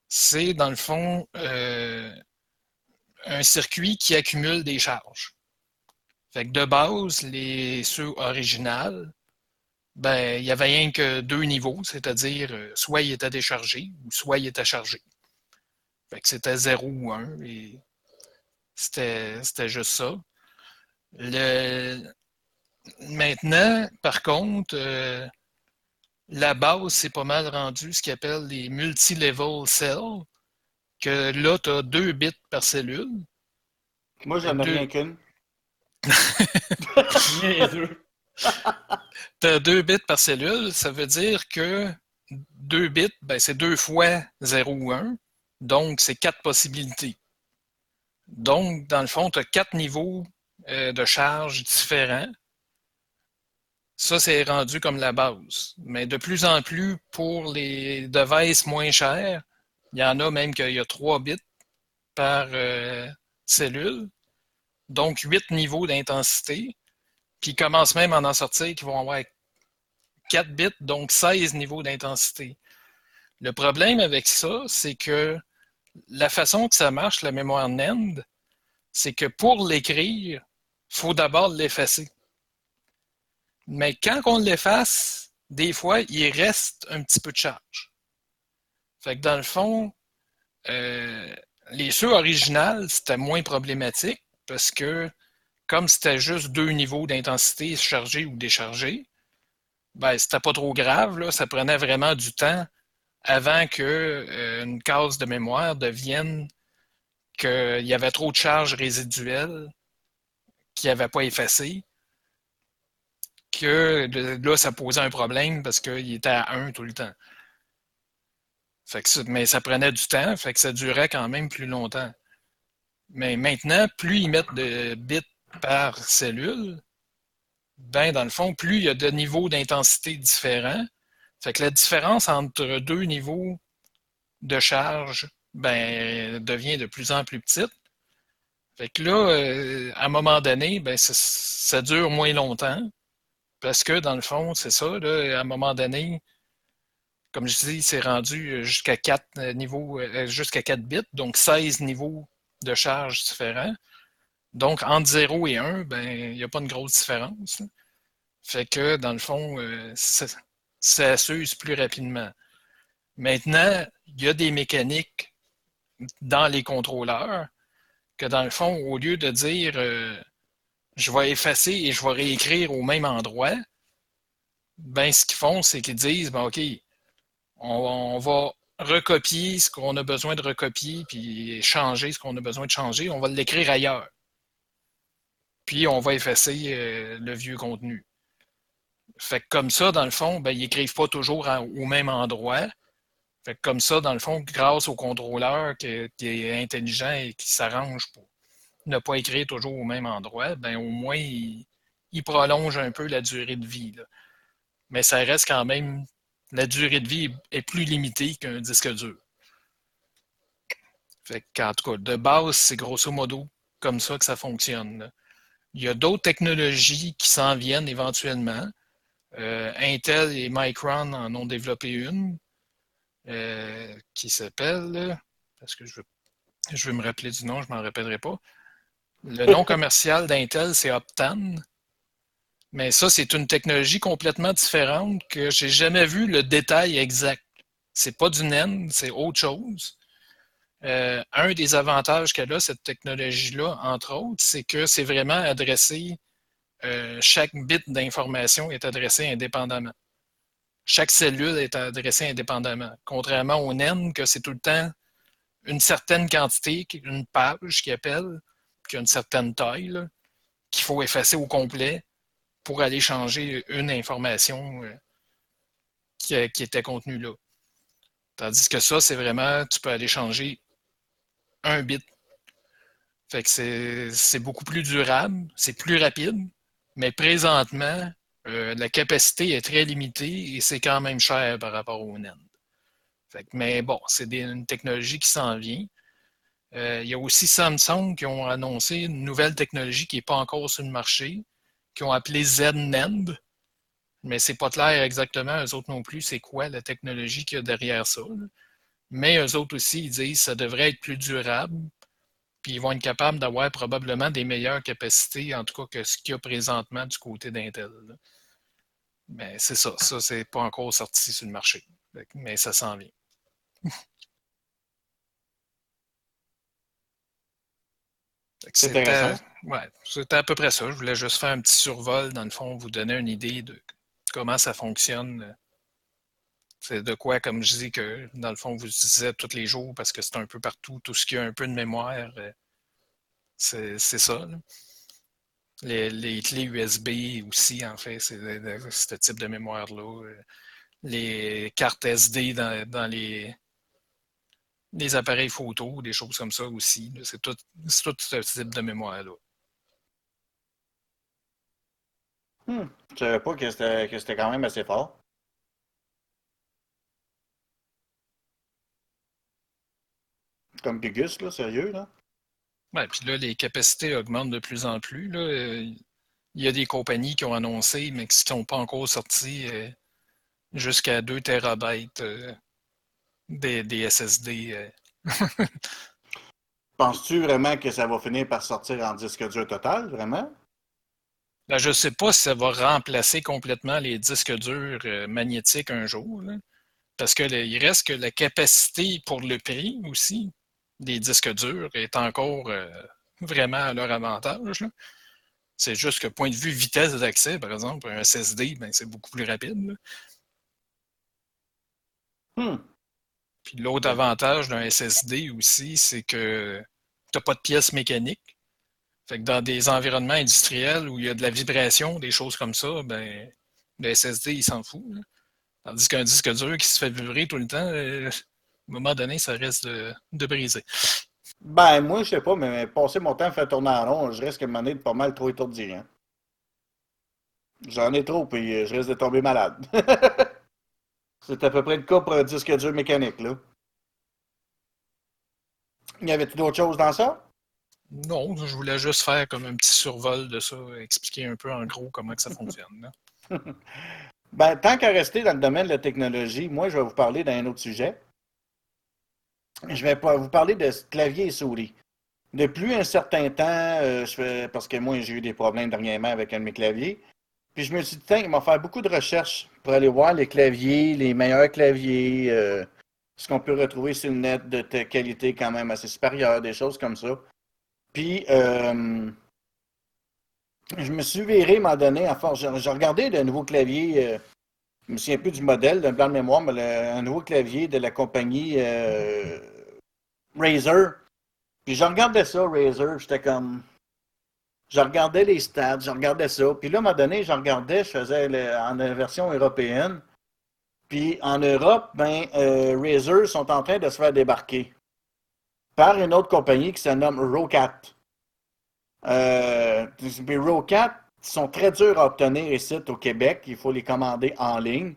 C'est dans le fond un circuit qui accumule des charges. De base, les ceux originales, ben, il y avait rien que deux niveaux, c'est-à-dire euh, soit il était déchargé ou soit il était chargé. Fait que c'était 0 ou 1 et c'était juste ça. Le... Maintenant, par contre, euh, la base, c'est pas mal rendu ce qu'ils appelle les multi-level cells que là, tu as deux bits par cellule. Moi, j'en ai rien qu'une. tu as deux bits par cellule, ça veut dire que deux bits, ben, c'est deux fois 0 ou 1, donc c'est quatre possibilités. Donc, dans le fond, tu as quatre niveaux euh, de charge différents. Ça, c'est rendu comme la base. Mais de plus en plus, pour les devices moins chers, il y en a même qu'il y a 3 bits par euh, cellule, donc 8 niveaux d'intensité. Ils commencent même à en sortir qui vont avoir 4 bits, donc 16 niveaux d'intensité. Le problème avec ça, c'est que la façon que ça marche, la mémoire NAND, c'est que pour l'écrire, il faut d'abord l'effacer. Mais quand on l'efface, des fois, il reste un petit peu de charge. Fait que dans le fond, euh, les ceux originales, c'était moins problématique parce que comme c'était juste deux niveaux d'intensité, chargé ou déchargé, ben, c'était pas trop grave. Là. Ça prenait vraiment du temps avant qu'une euh, case de mémoire devienne qu'il y avait trop de charges résiduelles qui n'avaient pas effacé, que là, ça posait un problème parce qu'il était à 1 tout le temps. mais ça prenait du temps, que ça durait quand même plus longtemps. Mais maintenant, plus ils mettent de bits par cellule, ben dans le fond, plus il y a de niveaux d'intensité différents. Fait que la différence entre deux niveaux de charge ben, devient de plus en plus petite. Fait que là, euh, à un moment donné, ben, ça, dure moins longtemps. Parce que, dans le fond, c'est ça, là, à un moment donné, comme je dis, c'est rendu jusqu'à 4 euh, niveaux, euh, jusqu'à 4 bits, donc 16 niveaux de charge différents. Donc, entre 0 et 1, ben, il n'y a pas une grosse différence. Fait que, dans le fond, ça, ça s'use plus rapidement. Maintenant, il y a des mécaniques dans les contrôleurs que dans le fond, au lieu de dire euh, je vais effacer et je vais réécrire au même endroit, ben ce qu'ils font, c'est qu'ils disent ben, OK, on, va recopier ce qu'on a besoin de recopier, puis changer ce qu'on a besoin de changer, on va l'écrire ailleurs. Puis on va effacer euh, le vieux contenu. Fait comme ça, dans le fond, ben, ils n'écrivent pas toujours au même endroit. Fait comme ça, dans le fond, grâce au contrôleur qui, est intelligent et qui s'arrange pour ne pas écrire toujours au même endroit, ben au moins il, prolonge un peu la durée de vie. Mais ça reste quand même, la durée de vie est plus limitée qu'un disque dur. Fait en tout cas, de base, c'est grosso modo comme ça que ça fonctionne. Il y a d'autres technologies qui s'en viennent éventuellement. Euh, Intel et Micron en ont développé une. Euh, qui s'appelle, parce que je veux, je veux me rappeler du nom, je ne m'en rappellerai pas. Le nom commercial d'Intel, c'est Optane. Mais ça, c'est une technologie complètement différente que j'ai jamais vu le détail exact. C'est pas du NAND, c'est autre chose. Euh, un des avantages qu'elle a, cette technologie-là, entre autres, c'est que c'est vraiment adressé, euh, chaque bit d'information est adressé indépendamment chaque cellule est adressée indépendamment. Contrairement au NEN, que c'est tout le temps une certaine quantité, une page qui appelle, qui a une certaine taille, qu'il faut effacer au complet pour aller changer une information euh, qui, était contenue là. Tandis que ça, c'est vraiment, tu peux aller changer un bit. Fait que c'est beaucoup plus durable, c'est plus rapide, mais présentement, euh, la capacité est très limitée et c'est quand même cher par rapport au NAND. mais bon, c'est une technologie qui s'en vient. Euh, il y a aussi Samsung qui ont annoncé une nouvelle technologie qui n'est pas encore sur le marché, qui ont appelé ZNAND, mais c'est pas clair exactement, eux autres non plus, c'est quoi la technologie qu'il y a derrière ça. Mais eux autres aussi, ils disent que ça devrait être plus durable, puis ils vont être capables d'avoir probablement des meilleures capacités, en tout cas que ce qu'il y a présentement du côté d'Intel. Mais c'est ça, ça, c'est pas encore sorti sur le marché. Mais ça s'en vient. C'était ouais, à peu près ça. Je voulais juste faire un petit survol, dans le fond, vous donner une idée de comment ça fonctionne. C'est de quoi, comme je dis, que dans le fond, vous utilisez tous les jours parce que c'est un peu partout, tout ce qui a un peu de mémoire, euh, c'est ça. Les, clés USB aussi, en fait, c'est ce type de mémoire-là. Euh, les cartes SD dans, les, appareils photo, des choses comme ça aussi. C'est tout, ce type de mémoire-là. Hmm. Je savais pas que c'était quand même assez fort. Comme Gugus, là, sérieux, là? Ouais, puis là, les capacités augmentent de plus en plus. Là. Il y a des compagnies qui ont annoncé, mais qui ne sont pas encore sorties euh, jusqu'à 2 terabytes euh, des, SSD euh, Penses-tu vraiment que ça va finir par sortir en disque dur total, vraiment? Ben, je ne sais pas si ça va remplacer complètement les disques durs euh, magnétiques un jour. là. Parce qu'il reste que la capacité pour le prix aussi des disques durs est encore euh, vraiment à leur avantage. là. C'est juste que point de vue vitesse d'accès, par exemple, un SSD, ben, c'est beaucoup plus rapide. Hmm. Puis l'autre avantage d'un SSD aussi, c'est que tu n'as pas de pièces mécaniques. Fait que dans des environnements industriels où il y a de la vibration, des choses comme ça, ben, le SSD, il s'en fout. là. Tandis qu'un disque dur qui se fait vibrer tout le temps, euh, à un moment donné, ça risque de, de briser. Ben, moi, je sais pas, mais passer mon temps à faire tourner en rond, je risque de m'en être pas mal trop étourdi. Hein. J'en ai trop, puis euh, je risque de tomber malade. C'est à peu près le cas pour un disque dur mécanique, là. Y avait-tu d'autres choses dans ça? Non, je voulais juste faire comme un petit survol de ça, expliquer un peu en gros comment que ça fonctionne. là. Ben, tant qu'à rester dans le domaine de la technologie, moi, je vais vous parler d'un autre sujet. Je vais vous parler de clavier et souris. Depuis un certain temps, euh, je fais, parce que moi, j'ai eu des problèmes dernièrement avec un de mes claviers, puis je me suis dit, tiens, il m'a fait beaucoup de recherches pour aller voir les claviers, les meilleurs claviers, euh, ce qu'on peut retrouver sur le net de qualité quand même assez supérieure, des choses comme ça. Puis, euh, je me suis viré, moment donné, à force. J'ai regardé de nouveaux claviers, euh, je me souviens plus du modèle, d'un blanc de mémoire, mais le- un nouveau clavier de la compagnie Razer. Puis je regardais ça, Razer, j'étais comme. Je regardais les stats, je regardais ça. Puis là, à un moment donné, je regardais, je faisais le- en version européenne. Puis en Europe, ben, euh, Razer sont en train de se faire débarquer par une autre compagnie qui se nomme Rocat. Euh, les Rocat sont très durs à obtenir ici au Québec. Il faut les commander en ligne.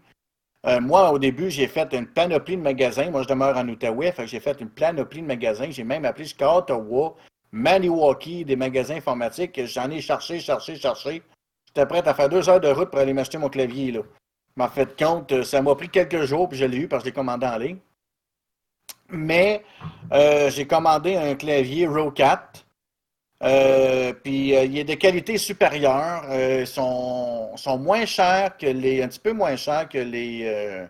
Euh, moi, au début, j'ai fait une panoplie de magasins. Moi, je demeure en Outaouais, j'ai fait une panoplie de magasins. J'ai même appelé jusqu'à Ottawa, Maniwaki, des magasins informatiques. J'en ai cherché, cherché, cherché. J'étais prêt à faire deux heures de route pour aller m'acheter mon clavier. Là. Je m'en fait compte, euh, ça m'a pris quelques jours, puis je l'ai eu parce que je l'ai commandé en ligne. Mais euh, j'ai commandé un clavier Rocat. Euh, puis euh, il est de qualité supérieure. Euh, sont, sont moins chers que les. un petit peu moins chers que les, euh,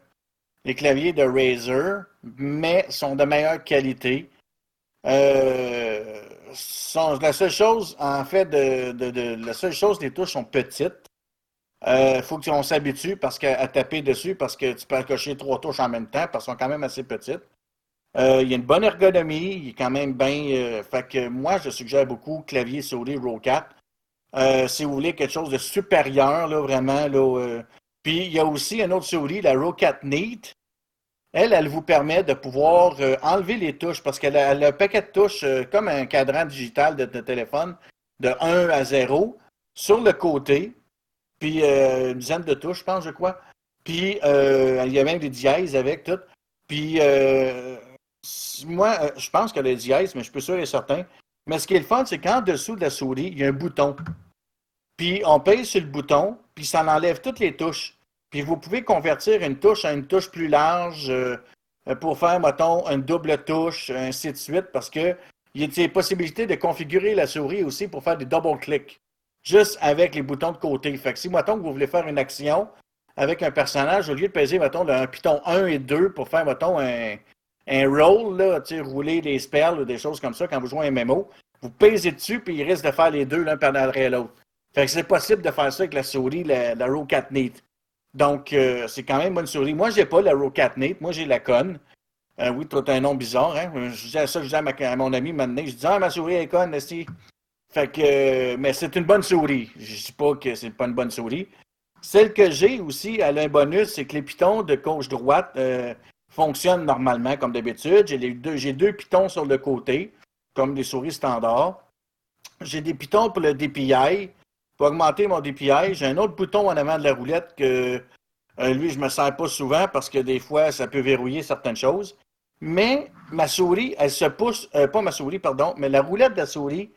les claviers de Razer, mais sont de meilleure qualité. Sont, la seule chose, en fait, de, de- la seule chose, les touches sont petites. Il faut qu'on s'habitue parce à taper dessus parce que tu peux cocher trois touches en même temps parce qu'elles sont quand même assez petites. Euh, il y a une bonne ergonomie, il est quand même bien. euh, fait que moi, je suggère beaucoup clavier souris Rocat. Euh, si vous voulez quelque chose de supérieur, là, vraiment. Là. Puis il y a aussi une autre souris, la Rocat Neat. Elle, elle vous permet de pouvoir enlever les touches parce qu'elle a, un paquet de touches comme un cadran digital de, de téléphone de 1 à 0 sur le côté. Puis une dizaine de touches, je pense, je crois. Puis il y a même des dièses avec tout. Puis euh, moi, euh, je pense qu'elle a dièse, mais je suis pas sûr et certain. Mais ce qui est le fun, c'est qu'en dessous de la souris, il y a un bouton. Puis on pèse sur le bouton, puis ça enlève toutes les touches. Puis vous pouvez convertir une touche à une touche plus large euh, pour faire, mettons, une double touche, ainsi de suite, parce que il y a des possibilités de configurer la souris aussi pour faire des double clics, juste avec les boutons de côté. Fait que si, mettons, que vous voulez faire une action avec un personnage, au lieu de peser, mettons, un piton 1 et 2 pour faire, mettons, un, un roll, là, rouler des spells ou des choses comme ça quand vous jouez un MMO, vous pesez dessus, puis il risque de faire les deux l'un par l'autre. Fait que c'est possible de faire ça avec la souris, la, la Neat. Donc, euh, c'est quand même une bonne souris. Moi, j'ai pas la Rocat Neat, moi, j'ai la Con. Euh, oui, toi, t'as un nom bizarre, hein? Je disais ça, je disais à, mon ami maintenant. Je dis, ah, ma souris est Con, si. Fait que, euh, mais c'est une bonne souris. Je dis pas que c'est pas une bonne souris. Celle que j'ai aussi, elle a un bonus, c'est que les pitons de gauche-droite euh, fonctionnent normalement comme d'habitude. J'ai deux, deux pitons sur le côté, comme des souris standards. J'ai des pitons pour le DPI. Pour augmenter mon DPI, j'ai un autre bouton en avant de la roulette que euh, lui, je me sers pas souvent parce que des fois, ça peut verrouiller certaines choses. Mais ma souris, elle se pousse, euh, pas ma souris, pardon, mais la roulette de la souris,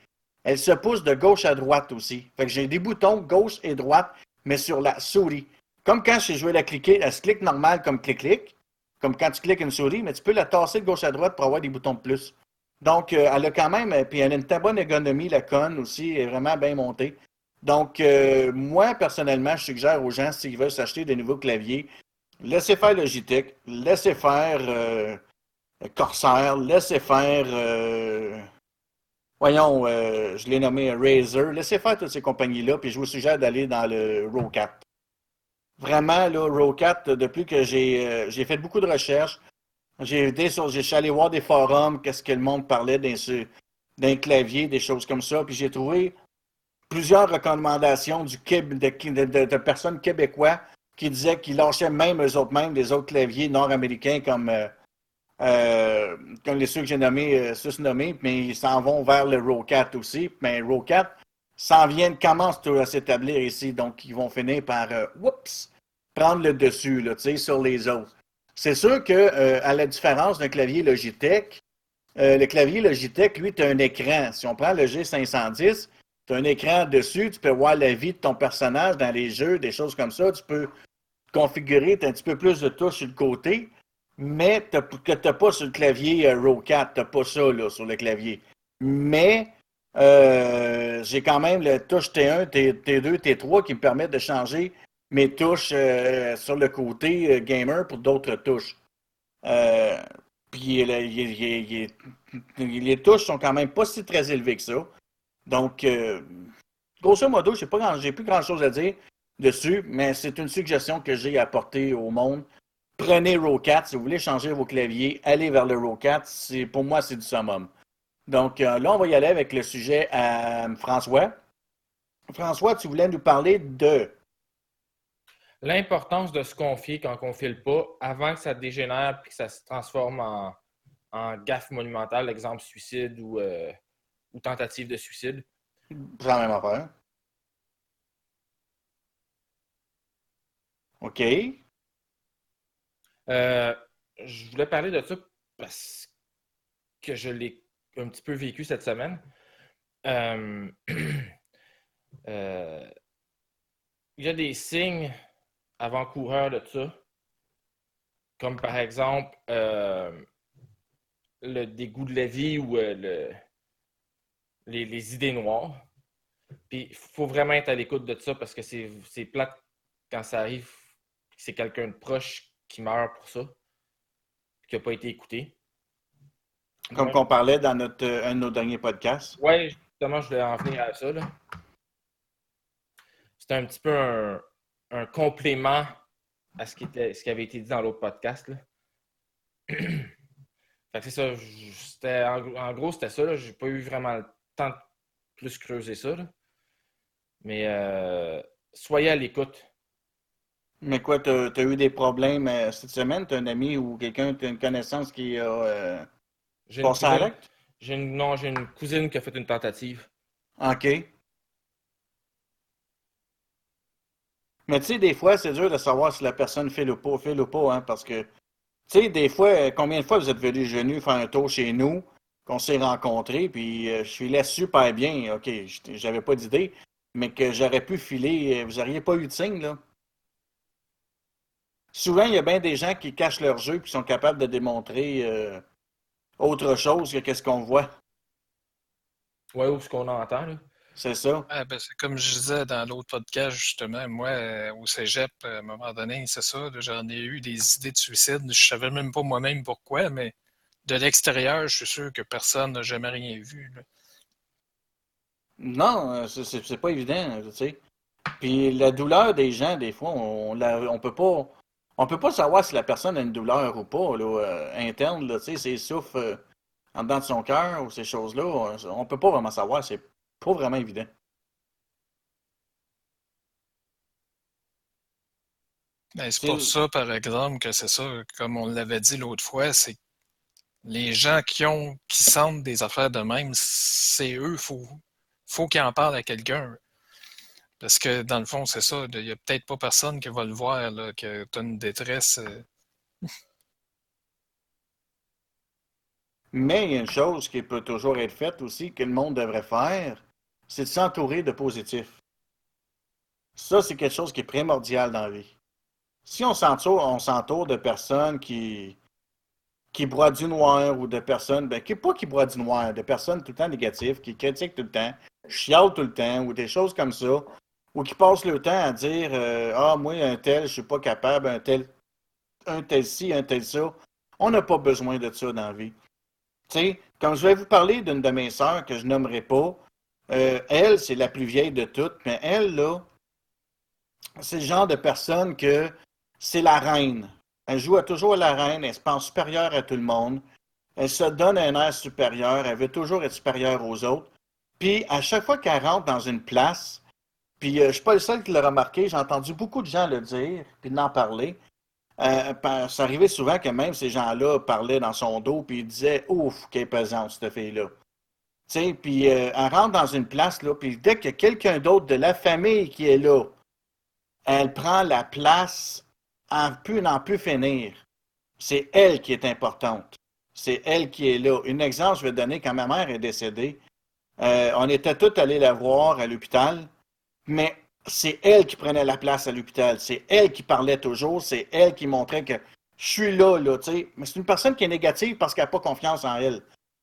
elle se pousse de gauche à droite aussi. Fait que j'ai des boutons gauche et droite, mais sur la souris. Comme quand j'ai joué la cliquer, elle se clique normal comme clic-clic. Comme quand tu cliques une souris, mais tu peux la tasser de gauche à droite pour avoir des boutons de plus. Donc, euh, elle a quand même, euh, puis elle a une très bonne ergonomie, la conne aussi, est vraiment bien montée. Donc, euh, moi, personnellement, je suggère aux gens, s'ils veulent s'acheter de nouveaux claviers, laissez faire Logitech, laissez faire euh, Corsair, laissez faire, euh, voyons, euh, je l'ai nommé Razer, laissez faire toutes ces compagnies-là, puis je vous suggère d'aller dans le Rocat. Vraiment, là, Rocat, depuis que j'ai euh, j'ai fait beaucoup de recherches, j'ai été sur, j'ai allé voir des forums, qu'est-ce que le monde parlait d'un d'un clavier, des choses comme ça, puis j'ai trouvé plusieurs recommandations du de, de- de personnes québécois qui disaient qu'ils lâchaient même eux autres mêmes des autres claviers nord-américains comme, euh, euh, comme les ceux que j'ai nommés, euh, sus-nommés, mais ils s'en vont vers le Rocat aussi. Mais Rocat s'en vient, commence tout à s'établir ici, donc ils vont finir par, euh, oups, prendre le dessus là, tu sais, sur les autres. C'est sûr que, euh, à la différence d'un clavier Logitech, euh, le clavier Logitech, lui, tu as un écran. Si on prend le G510, tu as un écran dessus, tu peux voir la vie de ton personnage dans les jeux, des choses comme ça. Tu peux configurer, tu as un petit peu plus de touches sur le côté, mais que tu n'as pas sur le clavier euh, Rocat, tu n'as pas ça là, sur le clavier. Mais euh, j'ai quand même le touche T1, T, T2, T3 qui me permettent de changer mes touches euh, sur le côté euh, gamer pour d'autres touches. Puis le- il- il- il- il- les touches sont quand même pas si très élevées que ça. Donc, grosso modo, grand- j'ai plus grand chose à dire dessus, mais c'est une suggestion que j'ai apportée au monde. Prenez Rocat, si vous voulez changer vos claviers, allez vers le Rocat. Pour moi, c'est du summum. Donc euh, là, on va y aller avec le sujet à François. François, tu voulais nous parler de L'importance de se confier quand on ne file pas avant que ça dégénère et que ça se transforme en, en gaffe monumentale, exemple suicide ou, euh, ou tentative de suicide. C'est la même affaire. OK. Euh, je voulais parler de ça parce que je l'ai un petit peu vécu cette semaine. Euh, euh, il y a des signes avant-coureurs de ça, comme par exemple euh, le dégoût de la vie ou le- les, idées noires. Puis il faut vraiment être à l'écoute de ça parce que c'est c'est plate quand ça arrive, c'est quelqu'un de proche qui meurt pour ça, qui n'a pas été écouté. Comme Ouais. qu'on parlait dans notre, euh, un de nos derniers podcasts. Ouais, justement, je voulais en venir à ça. C'était un petit peu un, un complément à ce qui, était, ce qui avait été dit dans l'autre podcast. là. fait que c'est ça. c'était- en, en gros, c'était ça. J'ai pas eu vraiment le temps de plus creuser ça. là. Mais euh, soyez à l'écoute. Mais quoi, tu as, eu des problèmes euh, cette semaine? Tu as un ami ou quelqu'un, tu as une connaissance qui a euh, J'ai une, cousine, une- non, j'ai une cousine qui a fait une tentative. OK. Mais tu sais, des fois, c'est dur de savoir si la personne fait ou pas, fait ou pas, hein, parce que, tu sais, des fois, euh, combien de fois vous êtes venu faire un tour chez nous, qu'on s'est rencontrés, puis euh, je filais super bien, OK, j'avais pas d'idée, mais que j'aurais pu filer, euh, vous auriez pas eu de signe, là. Souvent, il y a bien des gens qui cachent leur jeu puis sont capables de démontrer euh, autre chose que qu'est-ce qu'on voit. Ouais, ou ce qu'on entend. Là. C'est ça. Ah, ben, c'est comme je disais dans l'autre podcast, justement, moi, euh, au cégep, à un moment donné, c'est ça, j'en ai eu des idées de suicide. Je savais même pas moi-même pourquoi, mais de l'extérieur, je suis sûr que personne n'a jamais rien vu. là. Non, euh, c'est- pas évident, tu sais. Puis la douleur des gens, des fois, on, la- on peut pas on peut pas savoir si la personne a une douleur ou pas là, euh, interne, là, tu sais, ses souffles euh, en dedans de son cœur ou ces choses-là, on, on peut pas vraiment savoir, c'est pas vraiment évident. Ben, c'est pour ça, par exemple, que c'est ça, comme on l'avait dit l'autre fois, c'est les gens qui ont, qui sentent des affaires de même, c'est eux, faut, faut qu'ils en parlent à quelqu'un. Parce que dans le fond, c'est ça, il n'y a peut-être pas personne qui va le voir, là, que tu as une détresse. euh, Mais il y a une chose qui peut toujours être faite aussi, que le monde devrait faire, c'est de s'entourer de positifs. Ça, c'est quelque chose qui est primordial dans la vie. si on s'entoure, on s'entoure de personnes qui, qui broient du noir ou de personnes, ben, qui, pas qui broient du noir, de personnes tout le temps négatives, qui critiquent tout le temps, chialent tout le temps ou des choses comme ça, ou qui passent le temps à dire euh, Ah, moi, un tel, je suis pas capable, un tel, un tel ci, un tel ça. On n'a pas besoin de ça dans la vie. Tu sais, comme je vais vous parler d'une de mes sœurs que je nommerai pas, euh, elle, c'est la plus vieille de toutes, mais elle, là, c'est le genre de personne que c'est la reine. Elle joue toujours à la reine, elle se pense supérieure à tout le monde. Elle se donne un air supérieur, elle veut toujours être supérieure aux autres. Puis à chaque fois qu'elle rentre dans une place, puis euh, je suis pas le seul qui l'a remarqué, j'ai entendu beaucoup de gens le dire, puis d'en parler. Euh, ça arrivait souvent que même ces gens-là parlaient dans son dos, puis ils disaient Ouf, quelle pesante, cette fille-là. Puis euh, elle rentre dans une place, là, puis dès a quelqu'un d'autre de la famille qui est là, elle prend la place en plus n'en plus finir. C'est elle qui est importante. C'est elle qui est là. Un exemple, je vais donner quand ma mère est décédée. Euh, on était tous allés la voir à l'hôpital, mais c'est elle qui prenait la place à l'hôpital. C'est elle qui parlait toujours. C'est elle qui montrait que je suis là, là, tu sais. Mais c'est une personne qui est négative parce qu'elle n'a pas confiance en elle.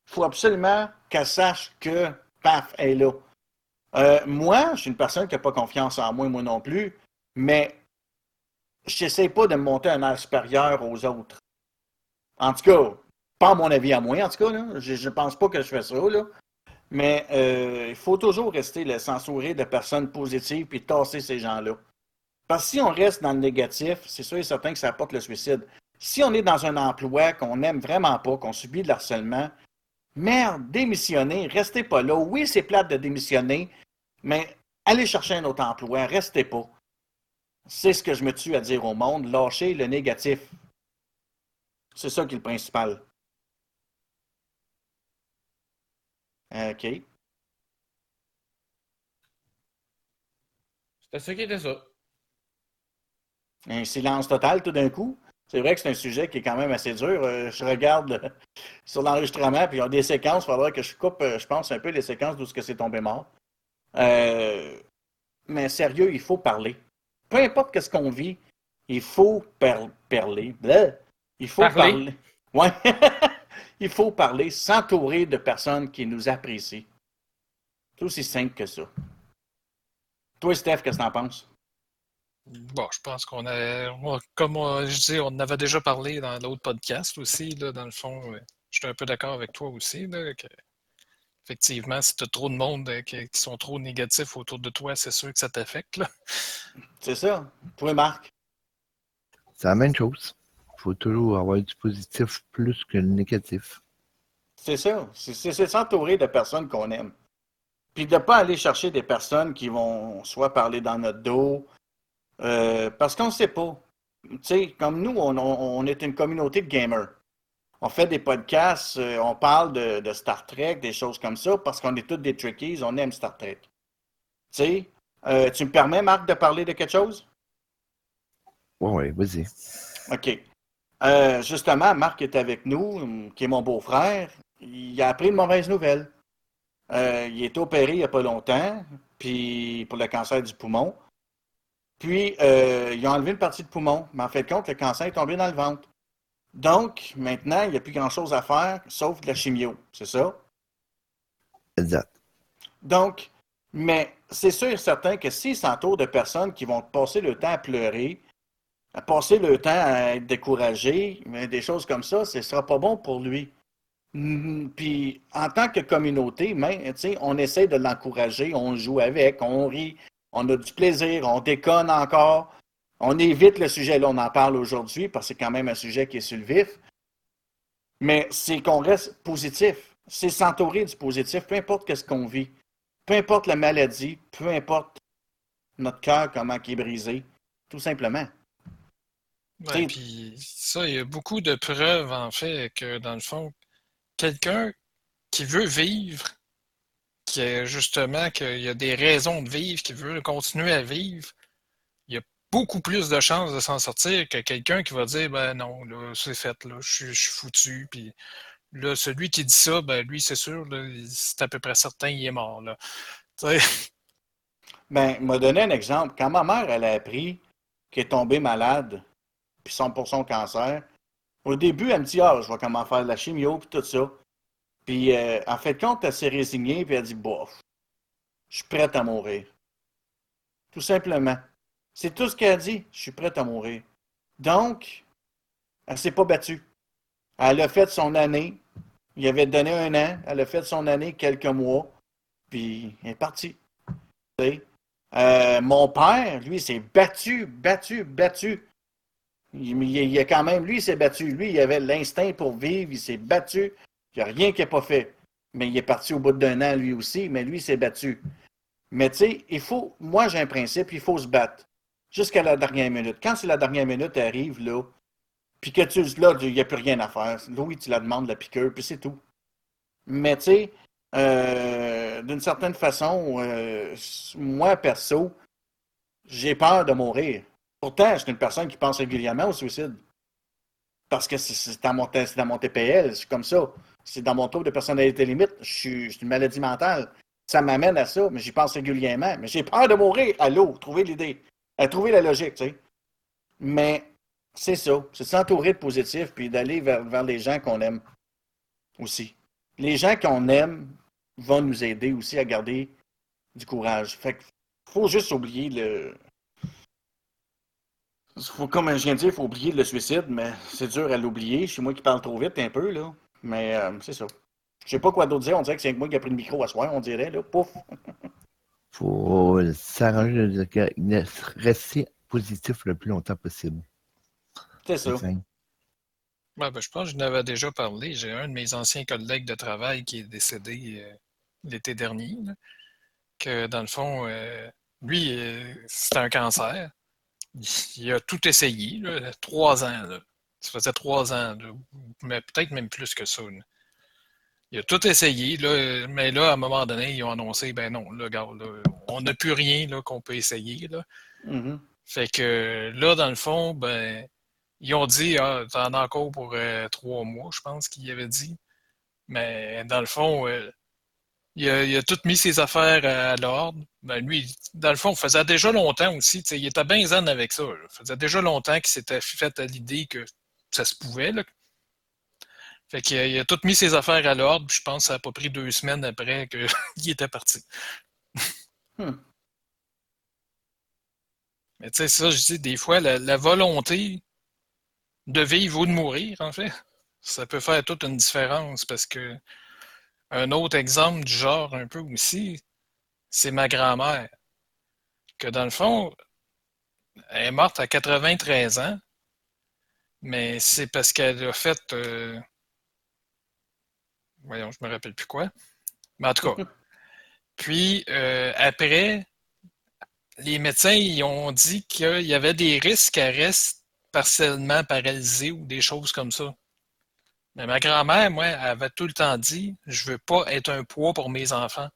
Il faut absolument qu'elle sache que, paf, elle est là. Euh, moi, je suis une personne qui n'a pas confiance en moi, moi non plus, mais je n'essaie pas de me monter un air supérieur aux autres. En tout cas, pas à mon avis à moi, en tout cas, là. je ne pense pas que je fais ça, là. Mais euh, il faut toujours rester s'entourer de personnes positives puis tasser ces gens-là. Parce que si on reste dans le négatif, c'est sûr et certain que ça apporte le suicide. Si on est dans un emploi qu'on n'aime vraiment pas, qu'on subit de l'harcèlement, merde, démissionnez, restez pas là. Oui, c'est plate de démissionner, mais allez chercher un autre emploi, restez pas. C'est ce que je me tue à dire au monde, lâchez le négatif. C'est ça qui est le principal. OK. C'était ça qui était ça. Un silence total tout d'un coup. C'est vrai que c'est un sujet qui est quand même assez dur. Euh, je regarde sur l'enregistrement, puis il y a des séquences. Il faudra que je coupe, euh, je pense, un peu les séquences d'où ce que c'est tombé mort. Euh, mais sérieux, il faut parler. Peu importe ce qu'on vit, il faut parler. Il faut parler. Ouais. il faut parler, s'entourer de personnes qui nous apprécient. C'est aussi simple que ça. Toi, Steph, qu'est-ce que tu en penses? Bon, je pense qu'on a, comme je dis, on en avait déjà parlé dans l'autre podcast aussi, là, dans le fond, je suis un peu d'accord avec toi aussi, effectivement, si tu as trop de monde euh, qui, sont trop négatifs autour de toi, c'est sûr que ça t'affecte. C'est ça. Toi, Marc? C'est la même chose. Il faut toujours avoir du positif plus que le négatif. C'est ça. C'est s'entourer de personnes qu'on aime. Puis de ne pas aller chercher des personnes qui vont soit parler dans notre dos, euh, parce qu'on ne sait pas. Tu sais, comme nous, on, est une communauté de gamers. On fait des podcasts, euh, on parle de, Star Trek, des choses comme ça, parce qu'on est tous des trickies, on aime Star Trek. Tu sais, euh, tu me permets, Marc, de parler de quelque chose? Oui, oui, vas-y. OK. Justement, Marc est avec nous, qui est mon beau-frère. Il a appris une mauvaise nouvelle. il est opéré il n'y a pas longtemps, puis pour le cancer du poumon. Puis, euh, ils ont enlevé une partie de poumon, mais en fait, compte, le cancer est tombé dans le ventre. Donc, maintenant, il n'y a plus grand-chose à faire, sauf de la chimio, c'est ça? Exact. Donc, mais c'est sûr et certain que s'ils s'entourent de personnes qui vont passer le temps à pleurer, à passer le temps à être découragé, des choses comme ça, ce ne sera pas bon pour lui. Mm, puis, en tant que communauté, on essaie de l'encourager, on joue avec, on rit, on a du plaisir, on déconne encore. On évite le sujet, là, on en parle aujourd'hui parce que c'est quand même un sujet qui est sur le vif. Mais c'est qu'on reste positif. C'est s'entourer du positif, peu importe ce qu'on vit. Peu importe la maladie, peu importe notre cœur, comment il est brisé. Tout simplement. Puis ça, il y a beaucoup de preuves, en fait, que dans le fond, quelqu'un qui veut vivre justement qu'il y a des raisons de vivre, qui veut continuer à vivre, il y a beaucoup plus de chances de s'en sortir que quelqu'un qui va dire ben non, là, c'est fait, là, je, suis foutu. Puis là, celui qui dit ça, ben lui, c'est sûr, c'est à peu près certain, il est mort. Là. Ben, m'a donné un exemple. Quand ma mère, elle a appris qu'elle est tombée malade, puis son, pour son cancer. Au début, elle me dit Ah, je vais comment faire de la chimio, puis tout ça. Puis, euh, en fait, compte, elle s'est résignée, puis elle dit Bof, je suis prête à mourir. Tout simplement. C'est tout ce qu'elle a dit. Je suis prête à mourir. Donc, elle s'est pas battue. Elle a fait son année. Il avait donné un an. Elle a fait son année quelques mois. Puis, elle est partie. Euh, mon père, lui, s'est battu, battu, battu. Il, il, a quand même, lui, il s'est battu. Lui, il avait l'instinct pour vivre. Il s'est battu. Il n'y a rien qui n'est pas fait. Mais il est parti au bout d'un an, lui aussi. Mais lui, il s'est battu. Mais tu sais, il faut. Moi, j'ai un principe, il faut se battre. Jusqu'à la dernière minute. Quand c'est la dernière minute arrive, là, puis que tu là, il n'y a plus rien à faire. oui, tu la demandes, la piqueur, puis c'est tout. Mais tu sais, euh, d'une certaine façon, euh, moi, perso, j'ai peur de mourir. Pourtant, je suis une personne qui pense régulièrement au suicide. Parce que c'est dans, mon, TPL, c'est comme ça. C'est dans mon trouble de personnalité limite. Je une maladie mentale. Ça m'amène à ça, mais j'y pense régulièrement. Mais j'ai peur de mourir. Allô, trouver l'idée. À trouver la logique, tu sais. Mais c'est ça. C'est s'entourer de positif puis d'aller vers, vers les gens qu'on aime aussi. Les gens qu'on aime vont nous aider aussi à garder du courage. Fait qu'il faut juste oublier le. Faut, comme je viens de dire, il faut oublier le suicide, mais c'est dur à l'oublier. C'est moi qui parle trop vite un peu, là. Mais euh, c'est ça. Je sais pas quoi d'autre dire. On dirait que c'est moi qui a pris le micro à soir, on dirait, là. Pouf! faut s'arranger de rester positif le plus longtemps possible. C'est ça. ben, je pense que je n'avais déjà parlé. J'ai un de mes anciens collègues de travail qui est décédé euh, l'été dernier. que dans le fond, euh, lui, euh, c'était un cancer. Il, a tout essayé, trois ans. Ça faisait trois ans, mais peut-être même plus que ça. Il a tout essayé, là, mais là, à un moment donné, ils ont annoncé, ben non, là, on n'a plus rien qu'on peut essayer. Là. Mm-hmm. Fait que là, dans le fond, ben, ils ont dit, ah, t'en as encore pour euh, trois mois, je pense qu'ils avaient dit. Mais dans le fond, euh, il, a, tout mis ses affaires à, l'ordre. Ben, lui, dans le fond, il faisait déjà longtemps aussi, il était bien zen avec ça. Il faisait déjà longtemps qu'il s'était fait à l'idée que ça se pouvait. Là. Fait qu'il a, tout mis ses affaires à l'ordre, je pense que ça n'a pas pris deux semaines après qu'il était parti. Hmm. Mais tu sais, ça, je dis, des fois, la, volonté de vivre ou de mourir, en fait, ça peut faire toute une différence parce que un autre exemple du genre, un peu aussi, c'est ma grand-mère. Que dans le fond, elle est morte à 93 ans, mais c'est parce qu'elle a fait. Euh, voyons, je me rappelle plus quoi. Mais en tout cas. Puis euh, après, les médecins ils ont dit qu'il y avait des risques qu'elle reste partiellement paralysée ou des choses comme ça. Mais ma grand-mère, moi, elle avait tout le temps dit Je veux pas être un poids pour mes enfants.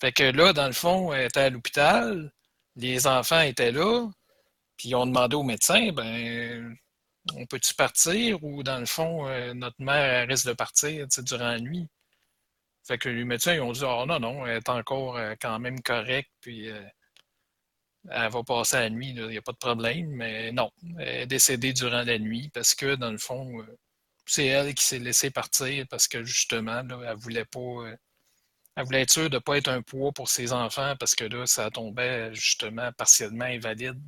Fait que là, dans le fond, elle était à l'hôpital, les enfants étaient là, puis ils ont demandé au médecin ben on peut-tu partir ou dans le fond, euh, notre mère risque de partir durant la nuit? Fait que les médecins ils ont dit Oh non, non, elle est encore euh, quand même correcte, puis euh, elle va passer la nuit, il n'y a pas de problème, mais non, elle est décédée durant la nuit parce que, dans le fond, c'est elle qui s'est laissée partir parce que justement, elle voulait pas. Elle voulait être sûre de ne pas être un poids pour ses enfants parce que là, ça tombait justement partiellement invalide.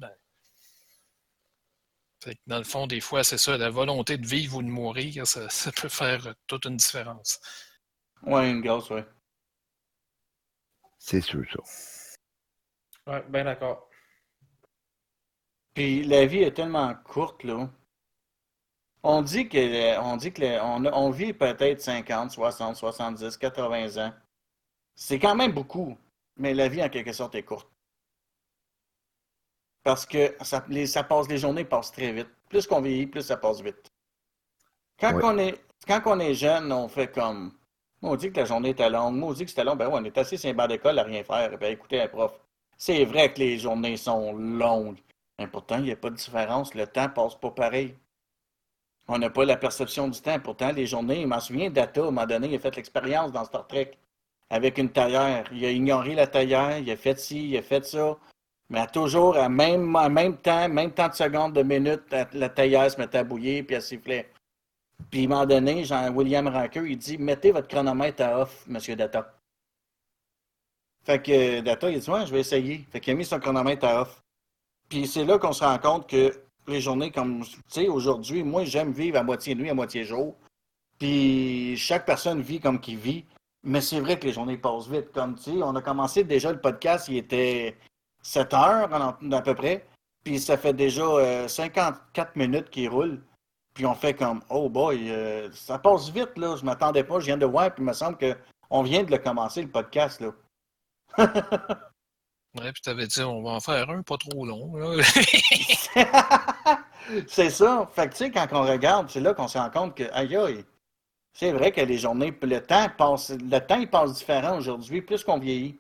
Ben, dans le fond, des fois, c'est ça, la volonté de vivre ou de mourir, ça, peut faire toute une différence. Oui, une grosse, oui. C'est sûr, ça. Oui, bien d'accord. Puis la vie est tellement courte, là. On dit que on dit que on, on, vit peut-être 50, 60, 70, 80 ans. C'est quand même beaucoup, mais la vie en quelque sorte est courte. Parce que ça, les, ça passe, les journées passent très vite. Plus qu'on vieillit, plus ça passe vite. Quand, on est, quand on est jeune, on fait comme. On dit que la journée était longue. on dit que c'était long. Ben ouais, on est assis sur un banc d'école à rien faire. Ben écoutez, un prof. C'est vrai que les journées sont longues. Mais pourtant, il n'y a pas de différence. Le temps passe pas pareil. On n'a pas la perception du temps. Pourtant, les journées, je m'en souviens, Data, à un moment donné, il a fait l'expérience dans Star Trek avec une taillère. Il a ignoré la taillère, il a fait ci, il a fait ça. Mais toujours, à même, en même temps, même temps de secondes, de minutes, la, tailleuse se mettait à bouillir, puis elle sifflait. Puis, à un moment donné, Jean-William Ranker, il dit Mettez votre chronomètre à off, monsieur Data. Fait que Data, il dit Ouais, je vais essayer. Fait qu'il a mis son chronomètre à off. Puis, c'est là qu'on se rend compte que les journées comme, tu sais, aujourd'hui, moi, j'aime vivre à moitié nuit, à moitié jour. Puis, chaque personne vit comme qu'il vit. Mais c'est vrai que les journées passent vite. Comme, tu sais, on a commencé déjà le podcast, il était 7 heures à peu près. Puis ça fait déjà euh, 54 minutes qu'il roule. Puis on fait comme, oh boy, euh, ça passe vite, là. Je m'attendais pas, je viens de voir, puis il me semble qu'on vient de le commencer, le podcast, là. Ouais, puis t'avais dit, on va en faire un pas trop long. Là. c'est ça. Fait que, tu sais, quand on regarde, c'est là qu'on se rend compte que, aïe, aïe, c'est vrai que les journées, le temps passe, le temps, il passe différent aujourd'hui, plus qu'on vieillit.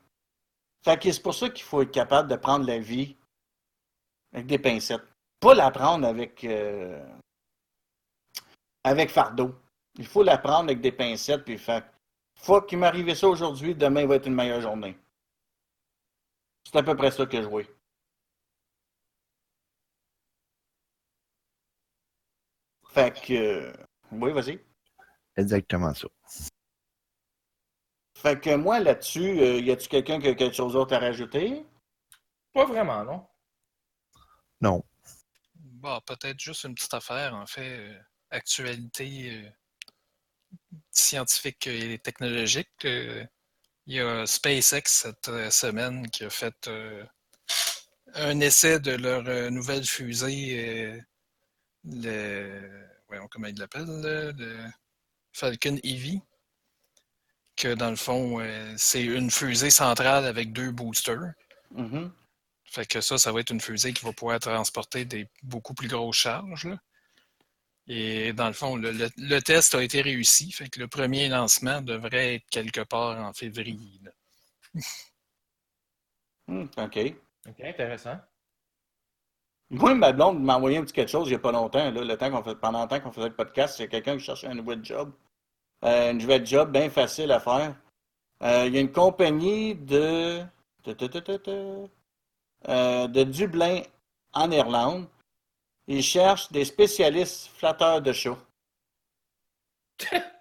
Fait que c'est pour ça qu'il faut être capable de prendre la vie avec des pincettes. Pas la prendre avec, euh, avec fardeau. Il faut la prendre avec des pincettes, puis faire. Faut qu'il m'arrive ça aujourd'hui, demain va être une meilleure journée. C'est à peu près ça que je vois. Fait que. euh, Oui, vas-y. Exactement ça. Fait que moi, là-dessus, euh, y a-tu quelqu'un qui a quelque chose d'autre à rajouter? Pas vraiment, non? Non. Bon, peut-être juste une petite affaire, en fait, euh, actualité euh, scientifique et technologique. euh, il y a SpaceX cette semaine qui a fait euh, un essai de leur euh, nouvelle fusée, euh, le, voyons comment ils l'appellent, là, le Falcon Heavy, que dans le fond, euh, c'est une fusée centrale avec deux boosters. Mhm. Fait que ça, ça va être une fusée qui va pouvoir transporter des beaucoup plus grosses charges. là. Et dans le fond, le, le- le test a été réussi. Fait que le premier lancement devrait être quelque part en février. là. Hmm, OK. Ok, intéressant. Moi, ma blonde m'a envoyé un petit quelque chose il n'y a pas longtemps. Là, le temps qu'on fait, pendant le temps qu'on faisait le podcast, c'est quelqu'un qui cherchait un nouvel job. Euh, un nouvel job bien facile à faire. Euh, il y a une compagnie de, euh, de Dublin en Irlande. Ils cherchent des spécialistes flatteurs de chats.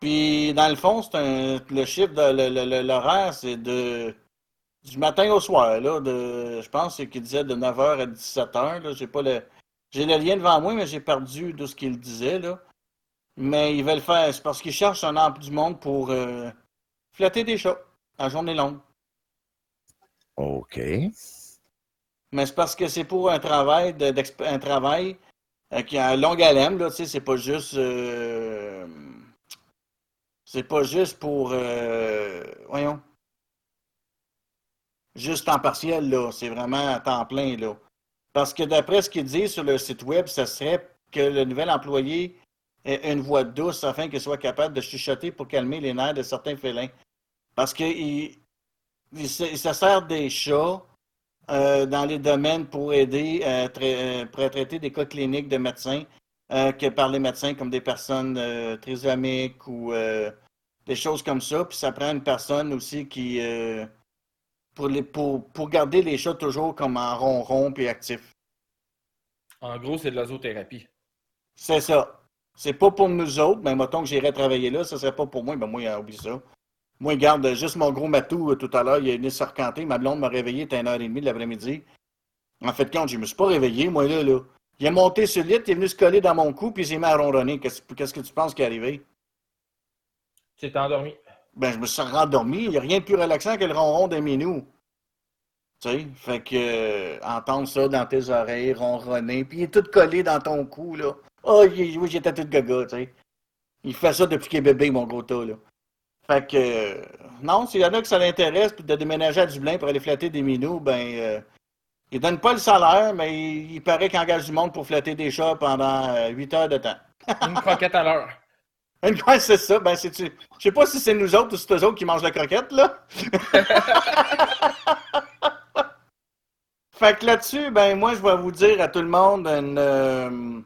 Puis, dans le fond, c'est un, le chiffre, de, l'horaire, c'est de du matin au soir, là, de, je pense c'est qu'il disait de 9h à 17h. Là, j'ai pas le. J'ai le lien devant moi, mais j'ai perdu de ce qu'il disait, là. Mais ils veulent faire. C'est parce qu'ils cherchent un emploi du monde pour euh, flatter des chats à journée longue. OK. Mais c'est parce que c'est pour un travail de, un travail euh, qui a longue haleine, là, tu sais, c'est pas juste euh, c'est pas juste pour euh, voyons. Juste temps partiel, là. C'est vraiment à temps plein, là. Parce que d'après ce qu'il dit sur le site web, ça serait que le nouvel employé ait une voix douce afin qu'il soit capable de chuchoter pour calmer les nerfs de certains félins. Parce qu'il il, se- sert des chats euh, dans les domaines pour aider à euh, traiter des cas cliniques de médecins euh, que par les médecins comme des personnes trisomiques ou des choses comme ça. Puis ça prend une personne aussi qui pour, les, pour, pour garder les chats toujours comme en ronron puis actifs. En gros, c'est de la zoothérapie. C'est ça. C'est pas pour nous autres, mais mettons que j'irais travailler là, ce serait pas pour moi, ben moi, euh, oublie ça. Moi, garde juste mon gros matou euh, tout à l'heure, il est venu se recanter, ma blonde m'a réveillé, c'était 1h30 de l'après-midi. En fait, quand je me suis pas réveillé, moi, là, là. Il est monté sur le lit, il est venu se coller dans mon cou, puis il s'est mis à ronronner. Qu'est-ce que tu penses qui est arrivé? Tu t'es endormi. Ben, je me suis rendormi. Il n'y a rien de plus relaxant que le ronron d'un minou. Tu sais, fait que euh, entendre ça dans tes oreilles, ronronner, puis il est tout collé dans ton cou, là. Oh, oui, j'étais tout gaga, tu sais. Il fait ça depuis qu'il est bébé, mon gros tas, là. Fait que, euh, non, s'il y en a que ça l'intéresse, puis de déménager à Dublin pour aller flatter des minous, ben, euh, il donne pas le salaire, mais il, il paraît qu'il engage du monde pour flatter des chats pendant euh, 8 heures de temps. Une croquette à l'heure. Fois, c'est ça. Ben, c'est Je sais pas si c'est nous autres ou c'est eux autres qui mangent la croquette, là. fait que là-dessus, ben, moi, je vais vous dire à tout le monde euh,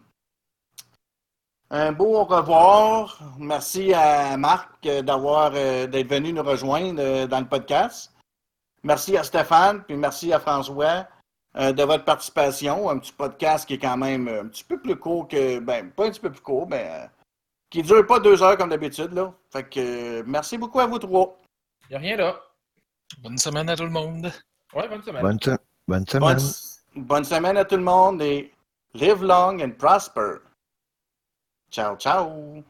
un beau au revoir. Merci à Marc euh, d'avoir, euh, d'être venu nous rejoindre dans le podcast. Merci à Stéphane, puis merci à François de votre participation. Un petit podcast qui est quand même un petit peu plus court que. Ben, pas un petit peu plus court, mais qui ne dure pas deux heures comme d'habitude. là. Fait que euh, merci beaucoup à vous trois. Il n'y a rien là. Bonne semaine à tout le monde. Ouais, bonne semaine. Bonne, bonne semaine. Bonne, bonne semaine à tout le monde et live long and prosper. Ciao, ciao.